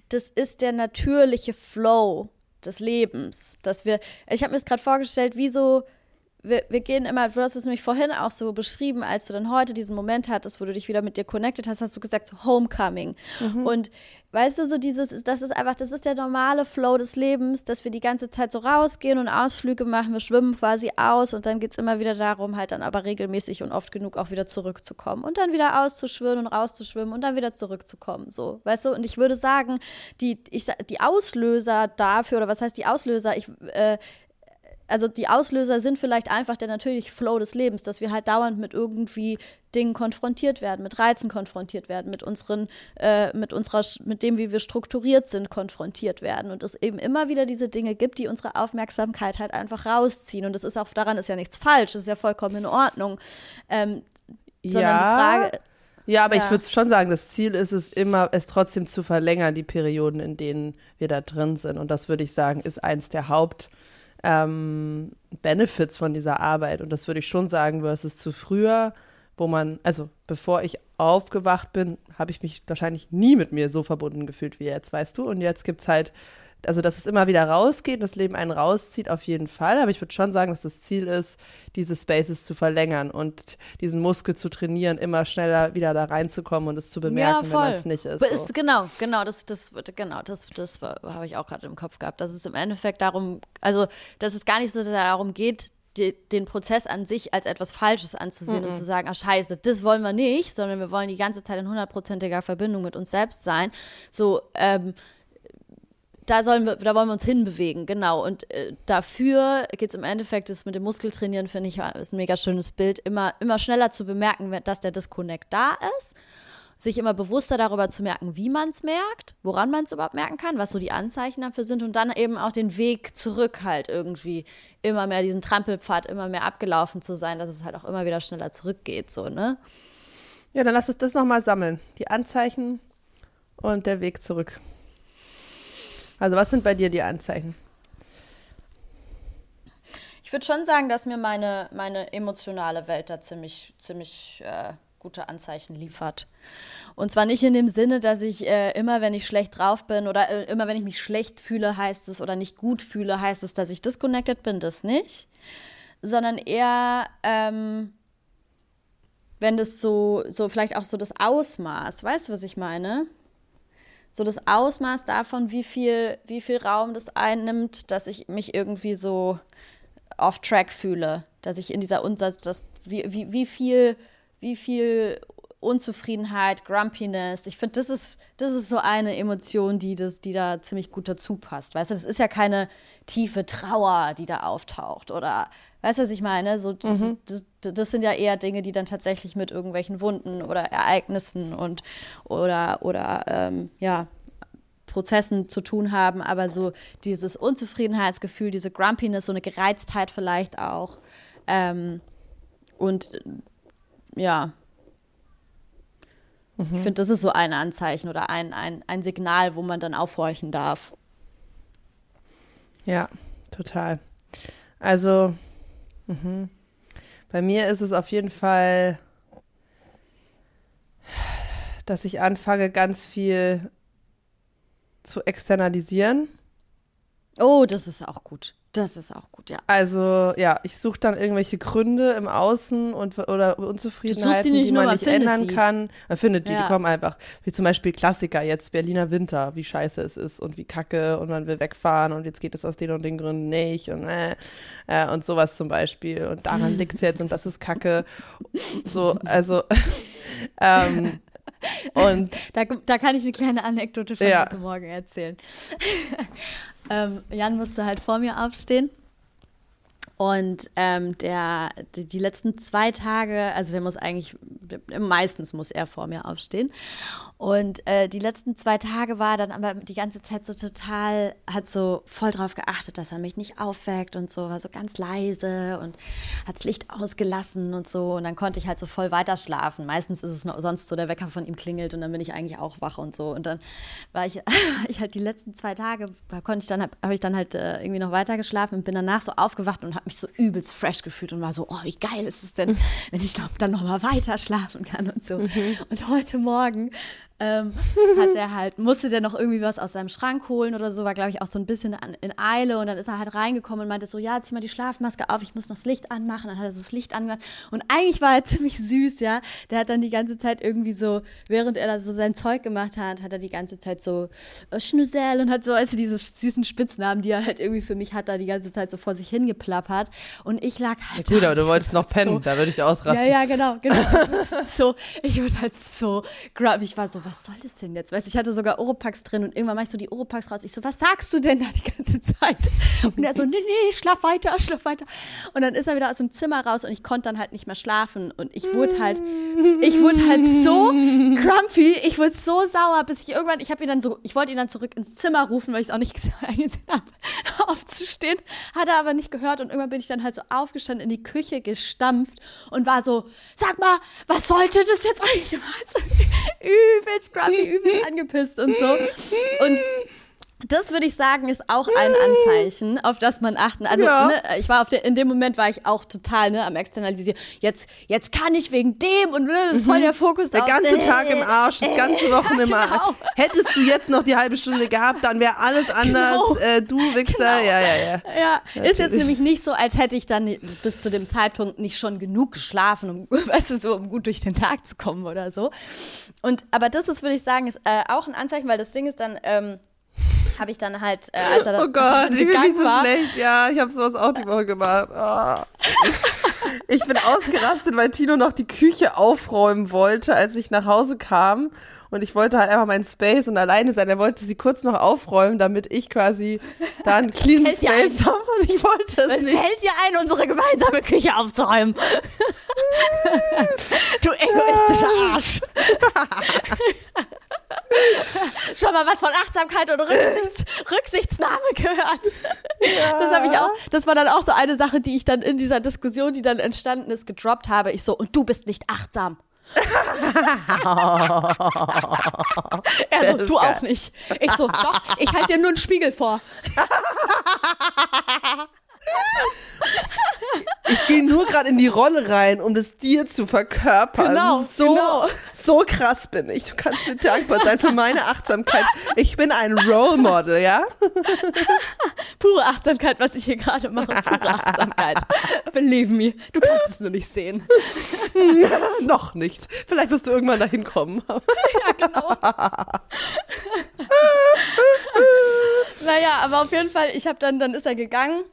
das ist der natürliche Flow des Lebens, dass wir, ich habe mir das gerade vorgestellt, wie so, wir, wir gehen immer, du hast es nämlich vorhin auch so beschrieben, als du dann heute diesen Moment hattest, wo du dich wieder mit dir connected hast, hast du gesagt, so Homecoming. Mhm. Und weißt du, so dieses, das ist einfach, das ist der normale Flow des Lebens, dass wir die ganze Zeit so rausgehen und Ausflüge machen, wir schwimmen quasi aus und dann geht es immer wieder darum, halt dann aber regelmäßig und oft genug auch wieder zurückzukommen und dann wieder auszuschwimmen und rauszuschwimmen und dann wieder zurückzukommen, so, weißt du? Und ich würde sagen, die, ich, die Auslöser dafür, oder was heißt die Auslöser, ich, äh, also die Auslöser sind vielleicht einfach der natürliche Flow des Lebens, dass wir halt dauernd mit irgendwie Dingen konfrontiert werden, mit Reizen konfrontiert werden, mit unseren, äh, mit unserer, mit dem, wie wir strukturiert sind, konfrontiert werden und es eben immer wieder diese Dinge gibt, die unsere Aufmerksamkeit halt einfach rausziehen. Und das ist auch daran ist ja nichts falsch, das ist ja vollkommen in Ordnung. Ähm, sondern ja. die Frage. Ja, aber ja. ich würde schon sagen, das Ziel ist es immer, es trotzdem zu verlängern, die Perioden, in denen wir da drin sind. Und das würde ich sagen, ist eins der Haupt- ähm, Benefits von dieser Arbeit. Und das würde ich schon sagen, versus zu früher, wo man, also bevor ich aufgewacht bin, habe ich mich wahrscheinlich nie mit mir so verbunden gefühlt wie jetzt, weißt du? Und jetzt gibt es halt also dass es immer wieder rausgeht, das Leben einen rauszieht, auf jeden Fall. Aber ich würde schon sagen, dass das Ziel ist, diese Spaces zu verlängern und diesen Muskel zu trainieren, immer schneller wieder da reinzukommen und es zu bemerken, ja, wenn man es nicht ist. So. ist. Genau, genau, das, das, genau, das, das habe ich auch gerade im Kopf gehabt, dass es im Endeffekt darum, also dass es gar nicht so darum geht, die, den Prozess an sich als etwas Falsches anzusehen -mm. und zu sagen, ah scheiße, das wollen wir nicht, sondern wir wollen die ganze Zeit in hundertprozentiger Verbindung mit uns selbst sein. So, ähm, da sollen wir, da wollen wir uns hinbewegen, genau. Und äh, dafür geht es im Endeffekt, das mit dem Muskeltrainieren, finde ich, ist ein mega schönes Bild, immer, immer schneller zu bemerken, dass der Disconnect da ist, sich immer bewusster darüber zu merken, wie man es merkt, woran man es überhaupt merken kann, was so die Anzeichen dafür sind und dann eben auch den Weg zurück halt irgendwie immer mehr diesen Trampelpfad immer mehr abgelaufen zu sein, dass es halt auch immer wieder schneller zurückgeht, so, ne? Ja, dann lass uns das nochmal sammeln. Die Anzeichen und der Weg zurück. Also was sind bei dir die Anzeichen? Ich würde schon sagen, dass mir meine, meine emotionale Welt da ziemlich, ziemlich äh, gute Anzeichen liefert. Und zwar nicht in dem Sinne, dass ich äh, immer, wenn ich schlecht drauf bin oder äh, immer, wenn ich mich schlecht fühle, heißt es oder nicht gut fühle, heißt es, dass ich disconnected bin, das nicht. Sondern eher, ähm, wenn das so, so vielleicht auch so das Ausmaß, weißt du, was ich meine? So das Ausmaß davon, wie viel, wie viel Raum das einnimmt, dass ich mich irgendwie so off track fühle, dass ich in dieser Unsatz, das, wie, wie, wie viel, wie viel Unzufriedenheit, Grumpiness. Ich finde, das ist, das ist so eine Emotion, die, das, die da ziemlich gut dazu passt. Weißt du, das ist ja keine tiefe Trauer, die da auftaucht. Oder, weißt du, was ich meine? So, mhm. das, das, sind ja eher Dinge, die dann tatsächlich mit irgendwelchen Wunden oder Ereignissen und oder, oder ähm, ja, Prozessen zu tun haben, aber so dieses Unzufriedenheitsgefühl, diese Grumpiness, so eine Gereiztheit vielleicht auch. Ähm, und ja, Mhm. Ich finde, das ist so ein Anzeichen oder ein, ein, ein Signal, wo man dann aufhorchen darf. Ja, total. Also, mh. bei mir ist es auf jeden Fall, dass ich anfange, ganz viel zu externalisieren. Oh, das ist auch gut. Das ist auch gut, ja. Also, ja, ich suche dann irgendwelche Gründe im Außen und oder Unzufriedenheiten, die, die man nicht ändern die. kann. Man findet die, ja. die kommen einfach. Wie zum Beispiel Klassiker jetzt, Berliner Winter, wie scheiße es ist und wie kacke und man will wegfahren und jetzt geht es aus den und den Gründen nicht und äh, äh und sowas zum Beispiel. Und daran liegt es jetzt und das ist kacke. So, also ähm, und da, da kann ich eine kleine Anekdote von ja. heute Morgen erzählen. ähm, Jan musste halt vor mir aufstehen. Und ähm, der, die, die, letzten zwei Tage, also der muss eigentlich, meistens muss er vor mir aufstehen. Und äh, die letzten zwei Tage war dann aber die ganze Zeit so total, hat so voll drauf geachtet, dass er mich nicht aufweckt und so, war so ganz leise und hat das Licht ausgelassen und so. Und dann konnte ich halt so voll weiter schlafen. Meistens ist es noch, sonst so, der Wecker von ihm klingelt und dann bin ich eigentlich auch wach und so. Und dann war ich, ich halt die letzten zwei Tage, konnte ich dann, habe hab ich dann halt äh, irgendwie noch weiter geschlafen und bin danach so aufgewacht und habe mich so übelst fresh gefühlt und war so, oh, wie geil ist es denn, wenn ich dann noch mal weiter schlafen kann und so. Mhm. Und heute Morgen ähm, hat er halt, musste der noch irgendwie was aus seinem Schrank holen oder so, war, glaube ich, auch so ein bisschen an, in Eile und dann ist er halt reingekommen und meinte so, ja, zieh mal die Schlafmaske auf, ich muss noch das Licht anmachen. Dann hat er so das Licht angemacht und eigentlich war er ziemlich süß, ja. Der hat dann die ganze Zeit irgendwie so, während er da so sein Zeug gemacht hat, hat er die ganze Zeit so äh, Schnüssel und hat so, also diese süßen Spitznamen, die er halt irgendwie für mich hat, da die ganze Zeit so vor sich hingeplappert und ich lag halt ja, Gut, aber du wolltest noch pennen, so, da würde ich ausrasten. Ja, ja, genau, genau. so, ich wurde halt so, ich war so, was was soll das denn jetzt? Weißt ich hatte sogar Oropax drin und irgendwann mach ich so die Oropax raus. Ich so, was sagst du denn da die ganze Zeit? Und er so, nee, nee, schlaf weiter, schlaf weiter. Und dann ist er wieder aus dem Zimmer raus und ich konnte dann halt nicht mehr schlafen. Und ich wurde halt, ich wurde halt so grumpy, ich wurde so sauer, bis ich irgendwann, ich habe ihn dann so, ich wollte ihn dann zurück ins Zimmer rufen, weil ich es auch nicht eingesehen habe, aufzustehen. Hat er aber nicht gehört und irgendwann bin ich dann halt so aufgestanden, in die Küche gestampft und war so, sag mal, was sollte das jetzt eigentlich? Also, übelst grumpy, übelst angepisst und so. Und das würde ich sagen, ist auch ein Anzeichen, auf das man achten. Also, ja. ne, ich war auf der, in dem Moment war ich auch total ne, am Externalisieren. Jetzt, jetzt kann ich wegen dem und ne, voll mhm. der Fokus Der ganze Tag im Arsch, das ganze Wochen im Arsch. Genau. Hättest du jetzt noch die halbe Stunde gehabt, dann wäre alles anders. Genau. Äh, du Wichser, genau. ja, ja, ja. Ja, Natürlich. ist jetzt nämlich nicht so, als hätte ich dann bis zu dem Zeitpunkt nicht schon genug geschlafen, um, weißt du, so, um gut durch den Tag zu kommen oder so. Und, aber das ist, würde ich sagen, ist äh, auch ein Anzeichen, weil das Ding ist dann, ähm, habe ich dann halt, äh, als er Oh Gott, ich bin mich so war, schlecht. Ja, ich habe sowas auch die Woche gemacht. Oh. Ich bin ausgerastet, weil Tino noch die Küche aufräumen wollte, als ich nach Hause kam. Und ich wollte halt einfach meinen Space und alleine sein. Er wollte sie kurz noch aufräumen, damit ich quasi da einen clean Space habe. Und ich wollte es Was nicht. fällt dir ein, unsere gemeinsame Küche aufzuräumen? du egoistischer Arsch. Schon mal was von Achtsamkeit und Rücksichts Rücksichtsnahme gehört. Ja. Das habe ich auch. Das war dann auch so eine Sache, die ich dann in dieser Diskussion, die dann entstanden ist, gedroppt habe. Ich so, und du bist nicht achtsam. er so, du geil. auch nicht. Ich so, doch, ich halte dir nur einen Spiegel vor. ich gehe nur gerade in die Rolle rein, um das dir zu verkörpern. Genau, so, genau. so krass bin ich. Du kannst mir dankbar sein für meine Achtsamkeit. Ich bin ein Role Model, ja? Pure Achtsamkeit, was ich hier gerade mache. Pure Achtsamkeit. Believe me. Du kannst es nur nicht sehen. Noch nicht. Vielleicht wirst du irgendwann dahin kommen. ja, genau. naja, aber auf jeden Fall, ich habe dann, dann ist er gegangen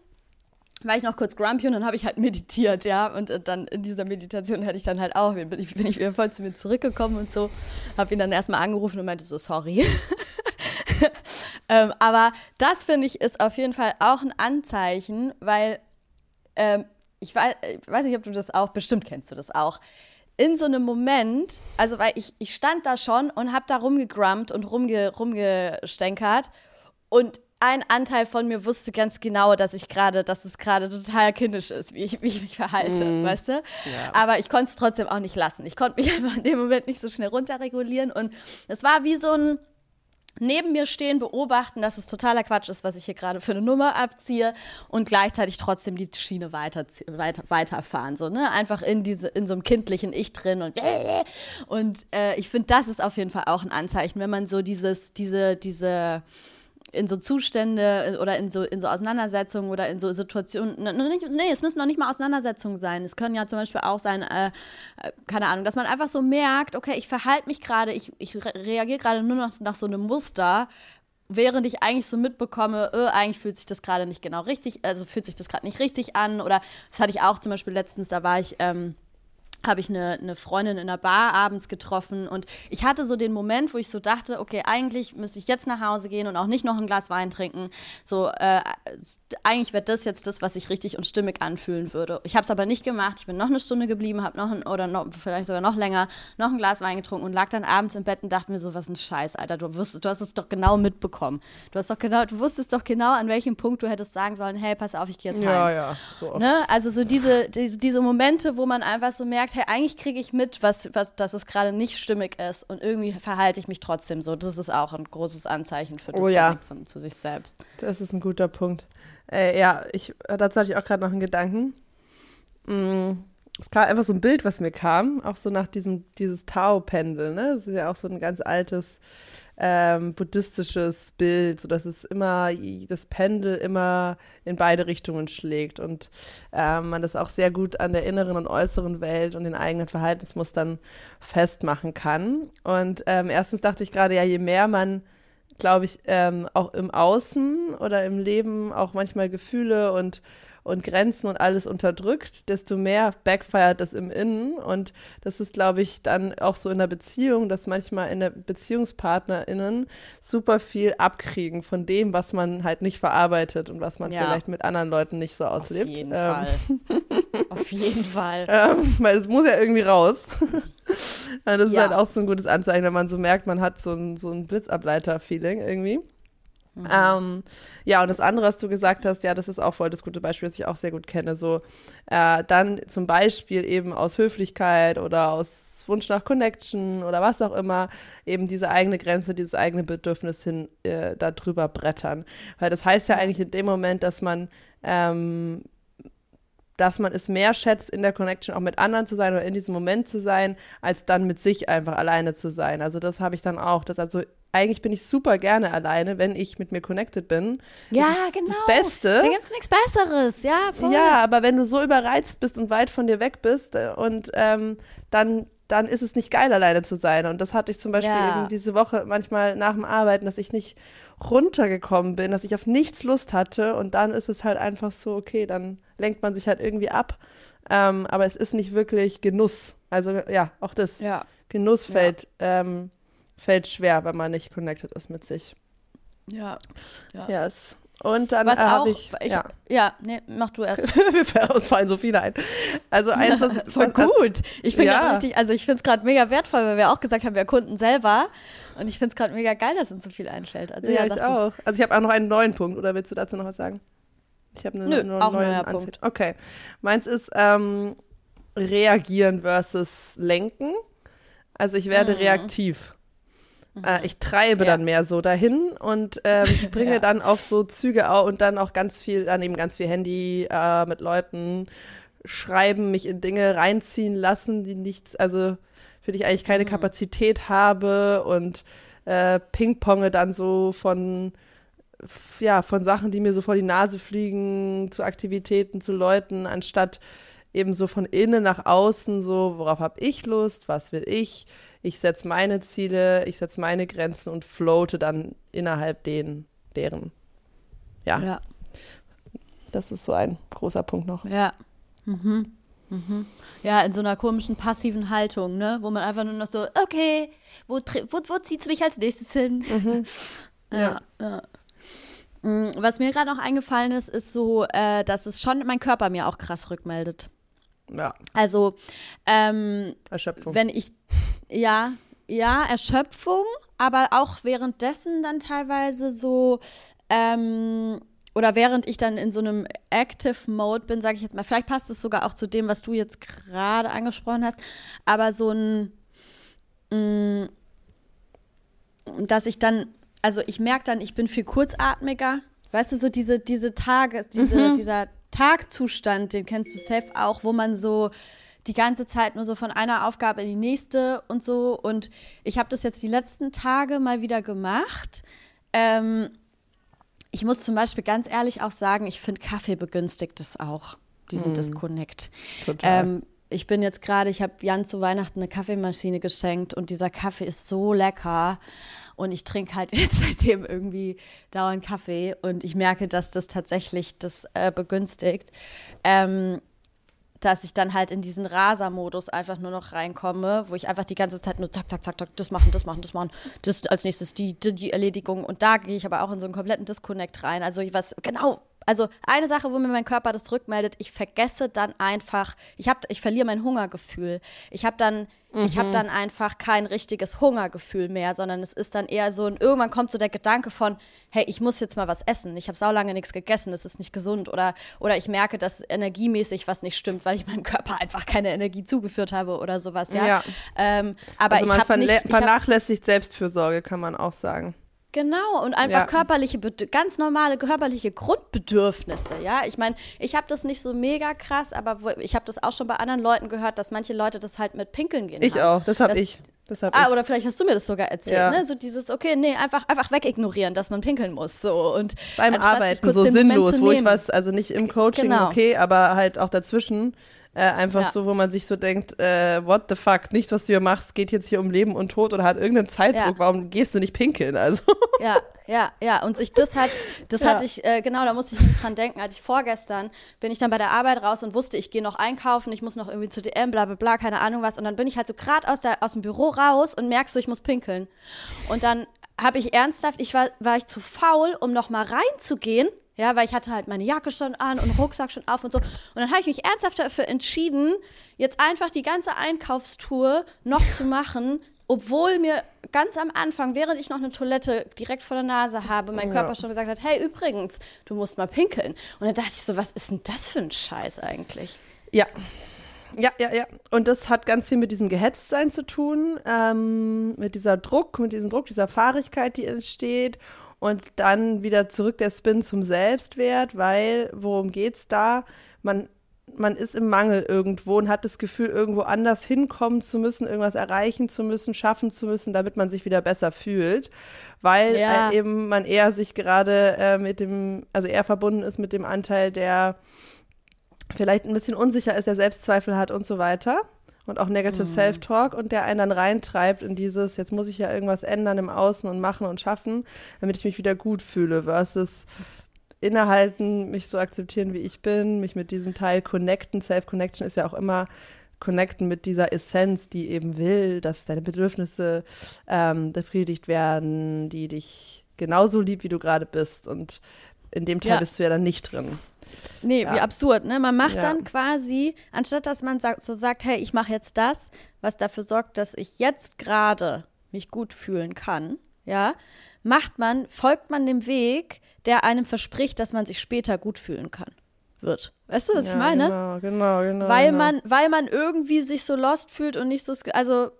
war ich noch kurz grumpy und dann habe ich halt meditiert, ja. Und äh, dann in dieser Meditation hätte ich dann halt auch, bin ich, bin ich wieder voll zu mir zurückgekommen und so. Habe ihn dann erstmal angerufen und meinte so, sorry. ähm, aber das finde ich ist auf jeden Fall auch ein Anzeichen, weil ähm, ich, weiß, ich weiß nicht, ob du das auch, bestimmt kennst du das auch. In so einem Moment, also weil ich, ich stand da schon und habe da rumgegrumpt und rumge, rumgestänkert und ein Anteil von mir wusste ganz genau, dass ich gerade, dass es gerade total kindisch ist, wie ich, wie ich mich verhalte, mm. weißt du? Ja. Aber ich konnte es trotzdem auch nicht lassen. Ich konnte mich einfach in dem Moment nicht so schnell runterregulieren und es war wie so ein neben mir stehen, beobachten, dass es totaler Quatsch ist, was ich hier gerade für eine Nummer abziehe und gleichzeitig trotzdem die Schiene weiter, weiter, weiterfahren. So, ne? Einfach in, diese, in so einem kindlichen Ich drin und und äh, ich finde, das ist auf jeden Fall auch ein Anzeichen, wenn man so dieses, diese, diese in so Zustände äh, oder in so, in so Auseinandersetzungen oder in so Situationen, nee, es müssen noch nicht mal Auseinandersetzungen sein. Es können ja zum Beispiel auch sein, äh, äh keine Ahnung, dass man einfach so merkt, okay, ich verhalte mich gerade, ich, ich reagiere gerade nur noch nach so einem Muster, während ich eigentlich so mitbekomme, äh, eigentlich fühlt sich das gerade nicht genau richtig, also fühlt sich das gerade nicht richtig an. Oder das hatte ich auch zum Beispiel letztens, da war ich, ähm, habe ich eine, eine Freundin in der Bar abends getroffen und ich hatte so den Moment, wo ich so dachte, okay, eigentlich müsste ich jetzt nach Hause gehen und auch nicht noch ein Glas Wein trinken. So, äh, eigentlich wäre das jetzt das, was sich richtig und stimmig anfühlen würde. Ich habe es aber nicht gemacht. Ich bin noch eine Stunde geblieben, habe noch ein, oder noch, vielleicht sogar noch länger noch ein Glas Wein getrunken und lag dann abends im Bett und dachte mir so, was ein Scheiß, Alter. Du wusstest, du hast es doch genau mitbekommen. Du hast doch genau, du wusstest doch genau, an welchem Punkt du hättest sagen sollen, hey, pass auf, ich gehe jetzt heim. Ja, ja, so oft. Ne? Also so diese, diese, diese Momente, wo man einfach so merkt, hey, eigentlich kriege ich mit, was, was, dass es gerade nicht stimmig ist und irgendwie verhalte ich mich trotzdem so. Das ist auch ein großes Anzeichen für das oh, ja. von, zu sich selbst. Das ist ein guter Punkt. Äh, ja, ich, dazu hatte ich auch gerade noch einen Gedanken. Mm, es kam einfach so ein Bild, was mir kam, auch so nach diesem, dieses Tau-Pendel, ne? Das ist ja auch so ein ganz altes ähm, buddhistisches Bild, sodass es immer, das Pendel immer in beide Richtungen schlägt und ähm, man das auch sehr gut an der inneren und äußeren Welt und den eigenen Verhaltensmustern festmachen kann. Und ähm, erstens dachte ich gerade, ja, je mehr man glaube ich, ähm, auch im Außen oder im Leben auch manchmal Gefühle und und Grenzen und alles unterdrückt, desto mehr backfeiert das im Innen. Und das ist, glaube ich, dann auch so in der Beziehung, dass manchmal in der BeziehungspartnerInnen super viel abkriegen von dem, was man halt nicht verarbeitet und was man ja. vielleicht mit anderen Leuten nicht so auslebt. Auf jeden ähm. Fall. Auf jeden Fall. Ähm, weil es muss ja irgendwie raus. das ist ja. halt auch so ein gutes Anzeichen, wenn man so merkt, man hat so ein, so ein Blitzableiter-Feeling irgendwie. Mhm. Ähm, ja, und das andere, was du gesagt hast, ja, das ist auch voll das gute Beispiel, das ich auch sehr gut kenne. So, äh, dann zum Beispiel eben aus Höflichkeit oder aus Wunsch nach Connection oder was auch immer, eben diese eigene Grenze, dieses eigene Bedürfnis hin äh, da drüber brettern. Weil das heißt ja eigentlich in dem Moment, dass man ähm, dass man es mehr schätzt, in der Connection auch mit anderen zu sein oder in diesem Moment zu sein, als dann mit sich einfach alleine zu sein. Also das habe ich dann auch, dass also eigentlich bin ich super gerne alleine, wenn ich mit mir connected bin. Ja, das genau. Das Beste. Da gibt es nichts Besseres, ja. Voll. Ja, aber wenn du so überreizt bist und weit von dir weg bist äh, und ähm, dann dann ist es nicht geil, alleine zu sein. Und das hatte ich zum Beispiel ja. eben diese Woche manchmal nach dem Arbeiten, dass ich nicht runtergekommen bin, dass ich auf nichts Lust hatte. Und dann ist es halt einfach so, okay, dann lenkt man sich halt irgendwie ab. Ähm, aber es ist nicht wirklich Genuss. Also ja, auch das. Ja. Genuss fällt ja. ähm, fällt schwer, wenn man nicht connected ist mit sich. Ja. ja. Yes. Und dann äh, habe ich, ich, ja. ja, nee, mach du erst. Uns fallen so viele ein. Also eins, was, Voll was, gut. Ich bin ja. richtig, also ich finde es gerade mega wertvoll, weil wir auch gesagt haben, wir erkunden selber. Und ich finde es gerade mega geil, dass uns so viel einfällt. Also, ja, ja ich auch. Also ich habe auch noch einen neuen Punkt. Oder willst du dazu noch was sagen? Ich habe eine, Nö, auch neuen Punkt. Okay. Meins ist ähm, reagieren versus lenken. Also ich werde mhm. reaktiv. Äh, ich treibe ja. dann mehr so dahin und ähm, springe ja. dann auf so Züge auch und dann auch ganz viel, dann eben ganz viel Handy äh, mit Leuten schreiben, mich in Dinge reinziehen lassen, die nichts, also für die ich eigentlich keine mhm. Kapazität habe und äh, Ping-Ponge dann so von ja, von Sachen, die mir so vor die Nase fliegen, zu Aktivitäten, zu Leuten, anstatt eben so von innen nach außen, so, worauf habe ich Lust, was will ich, ich setze meine Ziele, ich setze meine Grenzen und floate dann innerhalb denen, deren. Ja. ja. Das ist so ein großer Punkt noch. Ja. Mhm. Mhm. Ja, in so einer komischen passiven Haltung, ne? Wo man einfach nur noch so, okay, wo, wo, wo zieht es mich als nächstes hin? Mhm. ja. ja. Mm, was mir gerade noch eingefallen ist, ist so, äh, dass es schon mein Körper mir auch krass rückmeldet. Ja. Also, ähm, Erschöpfung. Wenn ich, ja, ja, Erschöpfung, aber auch währenddessen dann teilweise so, ähm, oder während ich dann in so einem Active Mode bin, sage ich jetzt mal, vielleicht passt es sogar auch zu dem, was du jetzt gerade angesprochen hast, aber so ein, mh, mm, dass ich dann also ich merke dann, ich bin viel kurzatmiger. Weißt du, so diese, diese Tage, diese, mhm. dieser Tagzustand, den kennst du safe auch, wo man so die ganze Zeit nur so von einer Aufgabe in die nächste und so. Und ich habe das jetzt die letzten Tage mal wieder gemacht. Ähm, ich muss zum Beispiel ganz ehrlich auch sagen, ich finde Kaffee begünstigt es auch, diesen mm. Disconnect. Total. Ähm, ich bin jetzt gerade, ich habe Jan zu Weihnachten eine Kaffeemaschine geschenkt und dieser Kaffee ist so lecker. Und ich trinke halt jetzt seitdem irgendwie dauernd Kaffee und ich merke, dass das tatsächlich das äh, begünstigt. Ähm, dass ich dann halt in diesen Raser-Modus einfach nur noch reinkomme, wo ich einfach die ganze Zeit nur zack, zack, zack, zack, das machen, das machen, das machen, das als nächstes die, die, die Erledigung. Und da gehe ich aber auch in so einen kompletten Disconnect rein. Also was, genau, also eine Sache, wo mir mein Körper das rückmeldet, ich vergesse dann einfach, ich habe, ich verliere mein Hungergefühl. Ich habe dann, mhm. ich habe dann einfach kein richtiges Hungergefühl mehr, sondern es ist dann eher so, und irgendwann kommt so der Gedanke von, hey, ich muss jetzt mal was essen. Ich habe saulange nichts gegessen, es ist nicht gesund oder oder ich merke, dass energiemäßig was nicht stimmt, weil ich meinem Körper einfach keine Energie zugeführt habe oder sowas. Ja. ja. Ähm, aber also man ich verlä nicht, vernachlässigt Selbstfürsorge, kann man auch sagen. Genau, und einfach ja. körperliche, ganz normale körperliche Grundbedürfnisse, ja. Ich meine, ich habe das nicht so mega krass, aber ich habe das auch schon bei anderen Leuten gehört, dass manche Leute das halt mit Pinkeln gehen. Ich haben. auch, das habe ich. Das hab ah, ich. oder vielleicht hast du mir das sogar erzählt, ja. ne? So dieses, okay, nee, einfach, einfach wegignorieren, dass man pinkeln muss. So. Und Beim Arbeiten so sinnlos, wo ich was, also nicht im Coaching, genau. okay, aber halt auch dazwischen äh, einfach ja. so, wo man sich so denkt, äh, what the fuck, nicht, was du hier machst, geht jetzt hier um Leben und Tod oder hat irgendeinen Zeitdruck, ja. warum gehst du nicht pinkeln? Also. Ja, ja, ja. Und sich das hat, das ja. hatte ich, äh, genau, da musste ich nicht dran denken. Als ich vorgestern bin ich dann bei der Arbeit raus und wusste, ich gehe noch einkaufen, ich muss noch irgendwie zu DM, bla bla bla, keine Ahnung was. Und dann bin ich halt so gerade aus, aus dem Büro raus und merkst so, ich muss pinkeln. Und dann habe ich ernsthaft, ich war, war ich zu faul, um noch mal reinzugehen ja, weil ich hatte halt meine Jacke schon an und Rucksack schon auf und so. Und dann habe ich mich ernsthaft dafür entschieden, jetzt einfach die ganze Einkaufstour noch zu machen, obwohl mir ganz am Anfang, während ich noch eine Toilette direkt vor der Nase habe, mein Körper ja. schon gesagt hat, hey, übrigens, du musst mal pinkeln. Und dann dachte ich so, was ist denn das für ein Scheiß eigentlich? Ja. Ja, ja, ja. Und das hat ganz viel mit diesem Gehetztsein zu tun, ähm, mit dieser Druck, mit diesem Druck, dieser Fahrigkeit, die entsteht und dann wieder zurück der Spin zum Selbstwert, weil worum geht's da? Man man ist im Mangel irgendwo und hat das Gefühl, irgendwo anders hinkommen zu müssen, irgendwas erreichen zu müssen, schaffen zu müssen, damit man sich wieder besser fühlt, weil ja. äh, eben man eher sich gerade äh, mit dem, also eher verbunden ist mit dem Anteil, der vielleicht ein bisschen unsicher ist, der Selbstzweifel hat und so weiter und auch Negative mhm. Self-Talk und der einen dann reintreibt in dieses, jetzt muss ich ja irgendwas ändern im Außen und machen und schaffen, damit ich mich wieder gut fühle, versus innehalten, mich so akzeptieren, wie ich bin, mich mit diesem Teil connecten. Self-Connection ist ja auch immer connecten mit dieser Essenz, die eben will, dass deine Bedürfnisse ähm, befriedigt werden, die dich genauso liebt, wie du gerade bist. Und in dem Teil ja. bist du ja dann nicht drin. Nee, ja. wie absurd, ne? Man macht ja. dann quasi, anstatt dass man sagt, so sagt, hey, ich mache jetzt das, was dafür sorgt, dass ich jetzt gerade mich gut fühlen kann, ja, macht man, folgt man dem Weg, der einem verspricht, dass man sich später gut fühlen kann. Wird. Weißt du, was ja, ich meine? Genau, genau, genau. Weil genau. man, weil man irgendwie sich so lost fühlt und nicht so, also,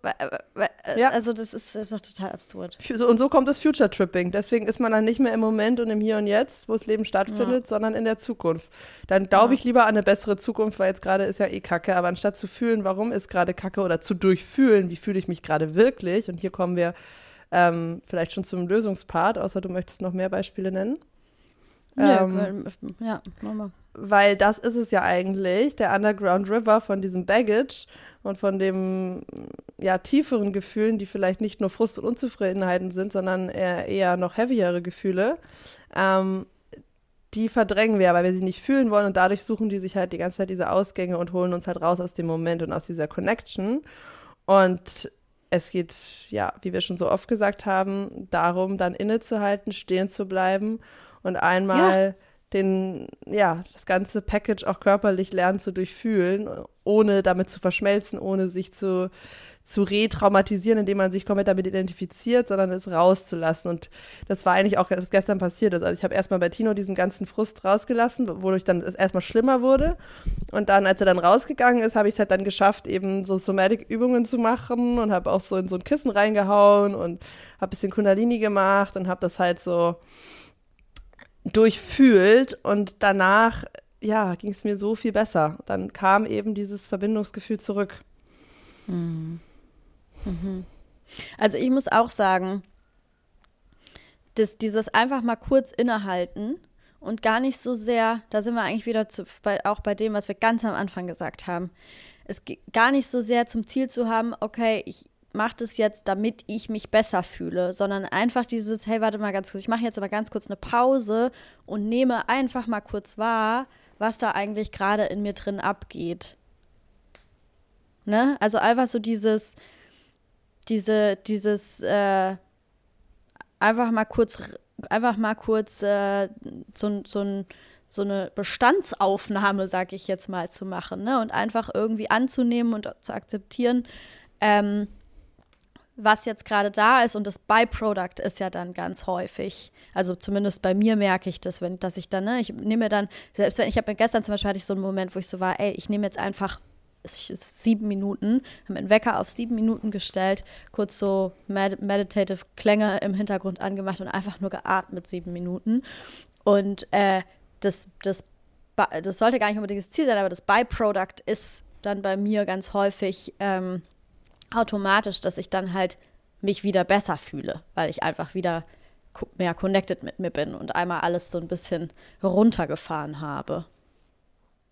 ja. also das ist, das ist doch total absurd. Und so kommt das Future Tripping. Deswegen ist man dann nicht mehr im Moment und im Hier und Jetzt, wo das Leben stattfindet, ja. sondern in der Zukunft. Dann glaube ich lieber an eine bessere Zukunft, weil jetzt gerade ist ja eh Kacke. Aber anstatt zu fühlen, warum ist gerade Kacke oder zu durchfühlen, wie fühle ich mich gerade wirklich? Und hier kommen wir ähm, vielleicht schon zum Lösungspart, außer du möchtest noch mehr Beispiele nennen. Ja, ähm, ja, Mama. Weil das ist es ja eigentlich, der Underground River von diesem Baggage und von dem ja tieferen Gefühlen, die vielleicht nicht nur Frust und Unzufriedenheiten sind, sondern eher, eher noch heavyere Gefühle. Ähm, die verdrängen wir, weil wir sie nicht fühlen wollen und dadurch suchen die sich halt die ganze Zeit diese Ausgänge und holen uns halt raus aus dem Moment und aus dieser Connection. Und es geht, ja, wie wir schon so oft gesagt haben, darum, dann innezuhalten, stehen zu bleiben und einmal ja. Den, ja, das ganze Package auch körperlich lernen zu durchfühlen, ohne damit zu verschmelzen, ohne sich zu, zu retraumatisieren, indem man sich komplett damit identifiziert, sondern es rauszulassen. Und das war eigentlich auch was gestern passiert. Also ich habe erstmal bei Tino diesen ganzen Frust rausgelassen, wodurch dann es erstmal schlimmer wurde. Und dann, als er dann rausgegangen ist, habe ich es halt dann geschafft, eben so Somatic-Übungen zu machen und habe auch so in so ein Kissen reingehauen und habe bisschen Kundalini gemacht und habe das halt so durchfühlt und danach, ja, ging es mir so viel besser. Dann kam eben dieses Verbindungsgefühl zurück. Mhm. Mhm. Also ich muss auch sagen, dass dieses einfach mal kurz innehalten und gar nicht so sehr, da sind wir eigentlich wieder zu, bei, auch bei dem, was wir ganz am Anfang gesagt haben, es gar nicht so sehr zum Ziel zu haben, okay, ich, mache das jetzt, damit ich mich besser fühle, sondern einfach dieses, hey, warte mal ganz kurz, ich mache jetzt aber ganz kurz eine Pause und nehme einfach mal kurz wahr, was da eigentlich gerade in mir drin abgeht. Ne? Also einfach so dieses, diese, dieses, äh, einfach mal kurz, einfach mal kurz äh, so, so, so eine Bestandsaufnahme, sag ich jetzt mal, zu machen, ne? Und einfach irgendwie anzunehmen und zu akzeptieren, ähm, was jetzt gerade da ist und das Byproduct ist ja dann ganz häufig. Also zumindest bei mir merke ich das, wenn, dass ich dann, ne, ich nehme dann, selbst wenn ich habe gestern zum Beispiel hatte ich so einen Moment, wo ich so war, ey, ich nehme jetzt einfach sieben Minuten, habe meinen Wecker auf sieben Minuten gestellt, kurz so med meditative Klänge im Hintergrund angemacht und einfach nur geatmet sieben Minuten. Und äh, das, das, das sollte gar nicht unbedingt das Ziel sein, aber das Byproduct ist dann bei mir ganz häufig ähm, automatisch, dass ich dann halt mich wieder besser fühle, weil ich einfach wieder mehr connected mit mir bin und einmal alles so ein bisschen runtergefahren habe.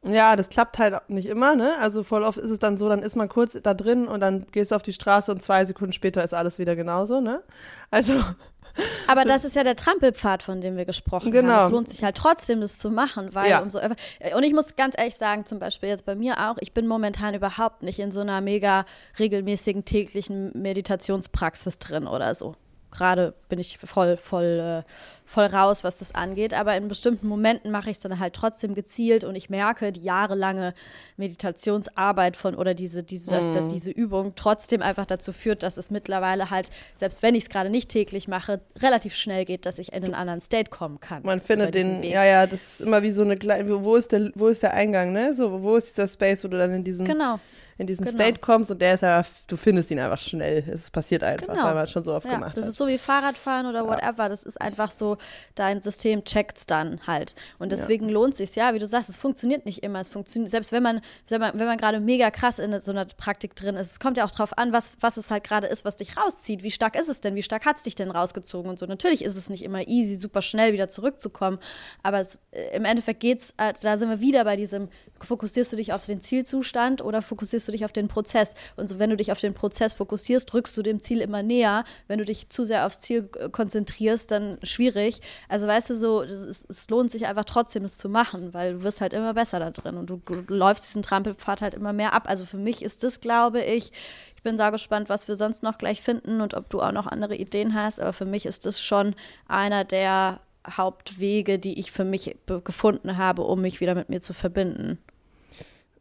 Ja, das klappt halt nicht immer, ne? Also voll oft ist es dann so, dann ist man kurz da drin und dann gehst du auf die Straße und zwei Sekunden später ist alles wieder genauso, ne? Also aber das ist ja der Trampelpfad, von dem wir gesprochen genau. haben. Es lohnt sich halt trotzdem, das zu machen, weil ja. umso und ich muss ganz ehrlich sagen, zum Beispiel jetzt bei mir auch, ich bin momentan überhaupt nicht in so einer mega regelmäßigen täglichen Meditationspraxis drin oder so. Gerade bin ich voll, voll äh, voll raus, was das angeht. Aber in bestimmten Momenten mache ich es dann halt trotzdem gezielt und ich merke, die jahrelange Meditationsarbeit von oder diese, diese, dass, dass, mhm. diese Übung trotzdem einfach dazu führt, dass es mittlerweile halt, selbst wenn ich es gerade nicht täglich mache, relativ schnell geht, dass ich in einen anderen State kommen kann. Man findet den, Weg. ja, ja, das ist immer wie so eine kleine, wo ist der, wo ist der Eingang, ne? So, wo ist dieser Space, wo du dann in diesen genau in diesen genau. State kommst und der ist ja, du findest ihn einfach schnell. Es passiert einfach, genau. weil man es schon so oft ja, gemacht das hat. Das ist so wie Fahrradfahren oder whatever. Ja. Das ist einfach so, dein System checkt es dann halt. Und deswegen ja. lohnt es sich ja, wie du sagst, es funktioniert nicht immer. Es funktioniert, selbst wenn man, wenn man, gerade mega krass in so einer Praktik drin ist, es kommt ja auch drauf an, was, was es halt gerade ist, was dich rauszieht. Wie stark ist es denn? Wie stark hat es dich denn rausgezogen und so? Natürlich ist es nicht immer easy, super schnell wieder zurückzukommen. Aber es, äh, im Endeffekt geht's, äh, da sind wir wieder bei diesem, fokussierst du dich auf den Zielzustand oder fokussierst du dich auf den Prozess? Und so, wenn du dich auf den Prozess fokussierst, rückst du dem Ziel immer näher. Wenn du dich zu sehr aufs Ziel äh, konzentrierst, dann schwierig. Also weißt du, so, ist, es lohnt sich einfach trotzdem, es zu machen, weil du wirst halt immer besser da drin und du, du läufst diesen Trampelpfad halt immer mehr ab. Also für mich ist das, glaube ich, ich bin sehr gespannt, was wir sonst noch gleich finden und ob du auch noch andere Ideen hast. Aber für mich ist das schon einer der Hauptwege, die ich für mich gefunden habe, um mich wieder mit mir zu verbinden.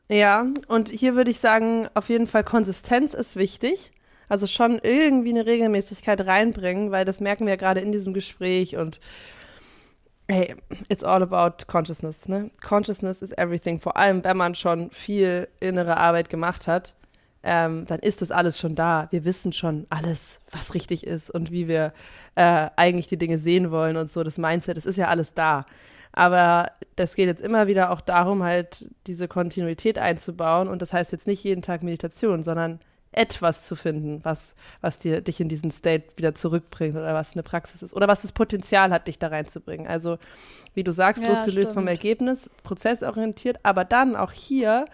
Ja, und hier würde ich sagen, auf jeden Fall Konsistenz ist wichtig. Also schon irgendwie eine Regelmäßigkeit reinbringen, weil das merken wir ja gerade in diesem Gespräch und hey, it's all about consciousness, ne? Consciousness is everything. Vor allem, wenn man schon viel innere Arbeit gemacht hat, ähm, dann ist das alles schon da. Wir wissen schon alles, was richtig ist und wie wir äh, eigentlich die Dinge sehen wollen und so. Das Mindset, das ist ja alles da. Aber das geht jetzt immer wieder auch darum, halt diese Kontinuität einzubauen. Und das heißt jetzt nicht jeden Tag Meditation, sondern etwas zu finden, was, was dir, dich in diesen State wieder zurückbringt oder was eine Praxis ist oder was das Potenzial hat, dich da reinzubringen. Also, wie du sagst, ja, losgelöst stimmt. vom Ergebnis, prozessorientiert, aber dann auch hier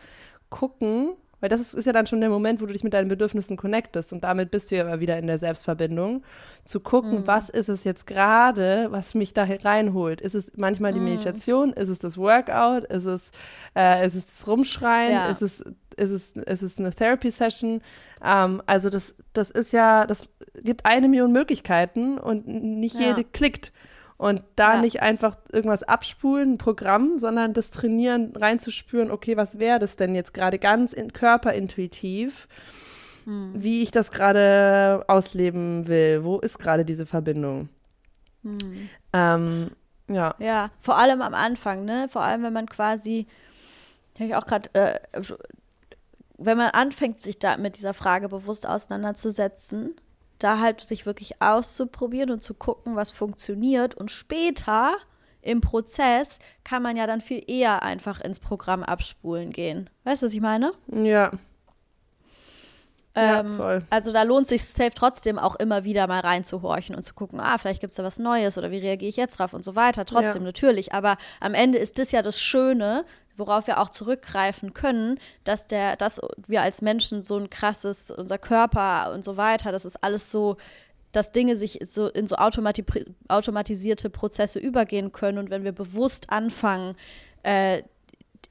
gucken, weil das ist, ist, ja dann schon der Moment, wo du dich mit deinen Bedürfnissen connectest und damit bist du ja wieder in der Selbstverbindung. Zu gucken, mhm. was ist es jetzt gerade, was mich da reinholt. Ist es manchmal die mhm. Meditation? Ist es das Workout? Ist es, äh, ist es das Rumschreien? Ja. Ist es ist es, ist es eine Therapy-Session. Ähm, also das, das ist ja, das gibt eine Million Möglichkeiten und nicht ja. jede klickt. Und da ja. nicht einfach irgendwas abspulen, ein Programm, sondern das Trainieren reinzuspüren, okay, was wäre das denn jetzt gerade ganz in, körperintuitiv, hm. wie ich das gerade ausleben will, wo ist gerade diese Verbindung. Hm. Ähm, ja. Ja, vor allem am Anfang, ne? Vor allem, wenn man quasi, habe ich auch gerade äh, wenn man anfängt, sich da mit dieser Frage bewusst auseinanderzusetzen, da halt sich wirklich auszuprobieren und zu gucken, was funktioniert und später im Prozess kann man ja dann viel eher einfach ins Programm abspulen gehen. Weißt du, was ich meine? Ja. Ähm, ja, voll. Also da lohnt sich safe trotzdem auch immer wieder mal reinzuhorchen und zu gucken, ah, vielleicht gibt es da was Neues oder wie reagiere ich jetzt drauf und so weiter. Trotzdem ja. natürlich. Aber am Ende ist das ja das Schöne, worauf wir auch zurückgreifen können, dass der, dass wir als Menschen so ein krasses, unser Körper und so weiter, das ist alles so, dass Dinge sich so in so automati automatisierte Prozesse übergehen können. Und wenn wir bewusst anfangen, äh,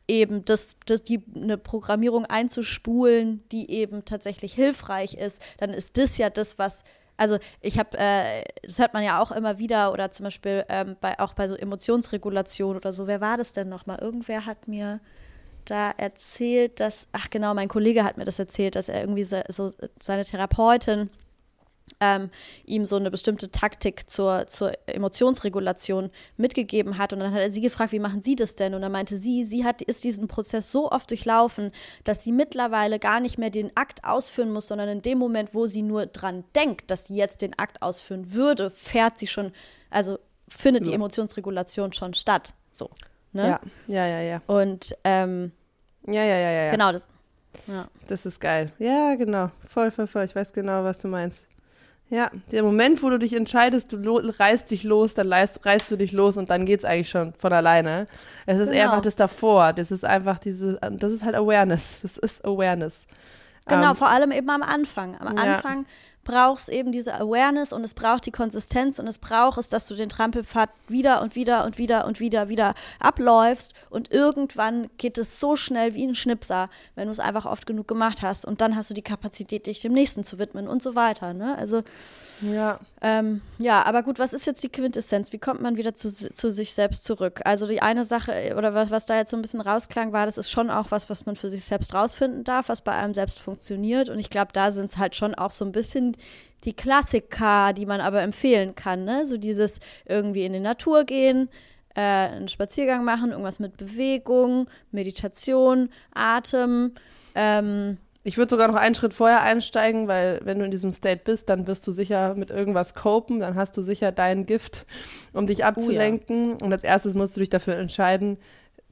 eben das, das die, eine Programmierung einzuspulen, die eben tatsächlich hilfreich ist, dann ist das ja das, was also ich habe, äh, das hört man ja auch immer wieder oder zum Beispiel ähm, bei, auch bei so Emotionsregulation oder so. Wer war das denn nochmal? Irgendwer hat mir da erzählt, dass, ach genau, mein Kollege hat mir das erzählt, dass er irgendwie so, so seine Therapeutin ähm, ihm so eine bestimmte Taktik zur, zur Emotionsregulation mitgegeben hat. Und dann hat er sie gefragt, wie machen Sie das denn? Und dann meinte sie, sie hat, ist diesen Prozess so oft durchlaufen, dass sie mittlerweile gar nicht mehr den Akt ausführen muss, sondern in dem Moment, wo sie nur dran denkt, dass sie jetzt den Akt ausführen würde, fährt sie schon, also findet ja. die Emotionsregulation schon statt. So. Ne? Ja, ja, ja, ja. Und ähm, ja, ja, ja, ja. Genau, das. Ja. Das ist geil. Ja, genau. Voll, voll, voll. Ich weiß genau, was du meinst. Ja, der Moment, wo du dich entscheidest, du reißt dich los, dann reißt, reißt du dich los und dann geht's eigentlich schon von alleine. Es ist genau. einfach das davor. Das ist einfach diese, das ist halt Awareness. Das ist Awareness. Genau, um, ähm, vor allem eben am Anfang. Am ja. Braucht es eben diese Awareness und es braucht die Konsistenz und es braucht es, dass du den Trampelpfad wieder und wieder und wieder und wieder wieder abläufst und irgendwann geht es so schnell wie ein Schnipser, wenn du es einfach oft genug gemacht hast und dann hast du die Kapazität, dich dem nächsten zu widmen und so weiter. Ne? Also ja. Ähm, ja, aber gut, was ist jetzt die Quintessenz? Wie kommt man wieder zu, zu sich selbst zurück? Also die eine Sache, oder was, was da jetzt so ein bisschen rausklang, war, das ist schon auch was, was man für sich selbst rausfinden darf, was bei einem selbst funktioniert. Und ich glaube, da sind es halt schon auch so ein bisschen die Klassiker, die man aber empfehlen kann. Ne? So dieses irgendwie in die Natur gehen, äh, einen Spaziergang machen, irgendwas mit Bewegung, Meditation, Atem. Ähm, ich würde sogar noch einen Schritt vorher einsteigen, weil wenn du in diesem State bist, dann wirst du sicher mit irgendwas copen, dann hast du sicher dein Gift, um dich abzulenken. Oh ja. Und als erstes musst du dich dafür entscheiden,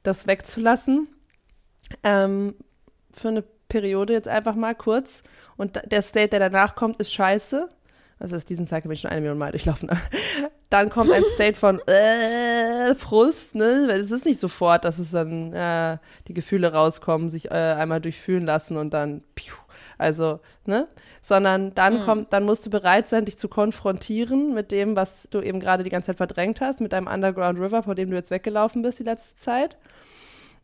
das wegzulassen. Ähm, für eine Periode jetzt einfach mal kurz. Und der State, der danach kommt, ist scheiße also diesen Cycle bin ich schon eine Million Mal durchlaufen. Dann kommt ein State von äh, Frust, ne? Weil es ist nicht sofort, dass es dann äh, die Gefühle rauskommen, sich äh, einmal durchfühlen lassen und dann piu, also, ne? Sondern dann mhm. kommt, dann musst du bereit sein, dich zu konfrontieren mit dem, was du eben gerade die ganze Zeit verdrängt hast, mit deinem Underground River, vor dem du jetzt weggelaufen bist die letzte Zeit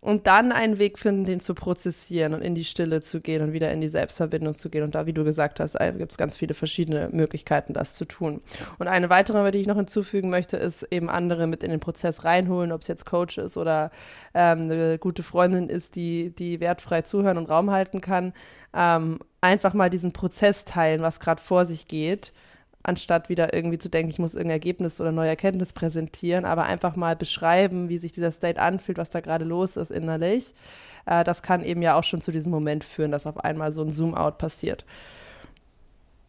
und dann einen Weg finden, den zu prozessieren und in die Stille zu gehen und wieder in die Selbstverbindung zu gehen. Und da, wie du gesagt hast, gibt es ganz viele verschiedene Möglichkeiten, das zu tun. Und eine weitere, die ich noch hinzufügen möchte, ist eben andere mit in den Prozess reinholen, ob es jetzt Coach ist oder ähm, eine gute Freundin ist, die, die wertfrei zuhören und Raum halten kann. Ähm, einfach mal diesen Prozess teilen, was gerade vor sich geht anstatt wieder irgendwie zu denken, ich muss irgendein Ergebnis oder neue Erkenntnis präsentieren, aber einfach mal beschreiben, wie sich dieser State anfühlt, was da gerade los ist innerlich. Äh, das kann eben ja auch schon zu diesem Moment führen, dass auf einmal so ein Zoom-out passiert.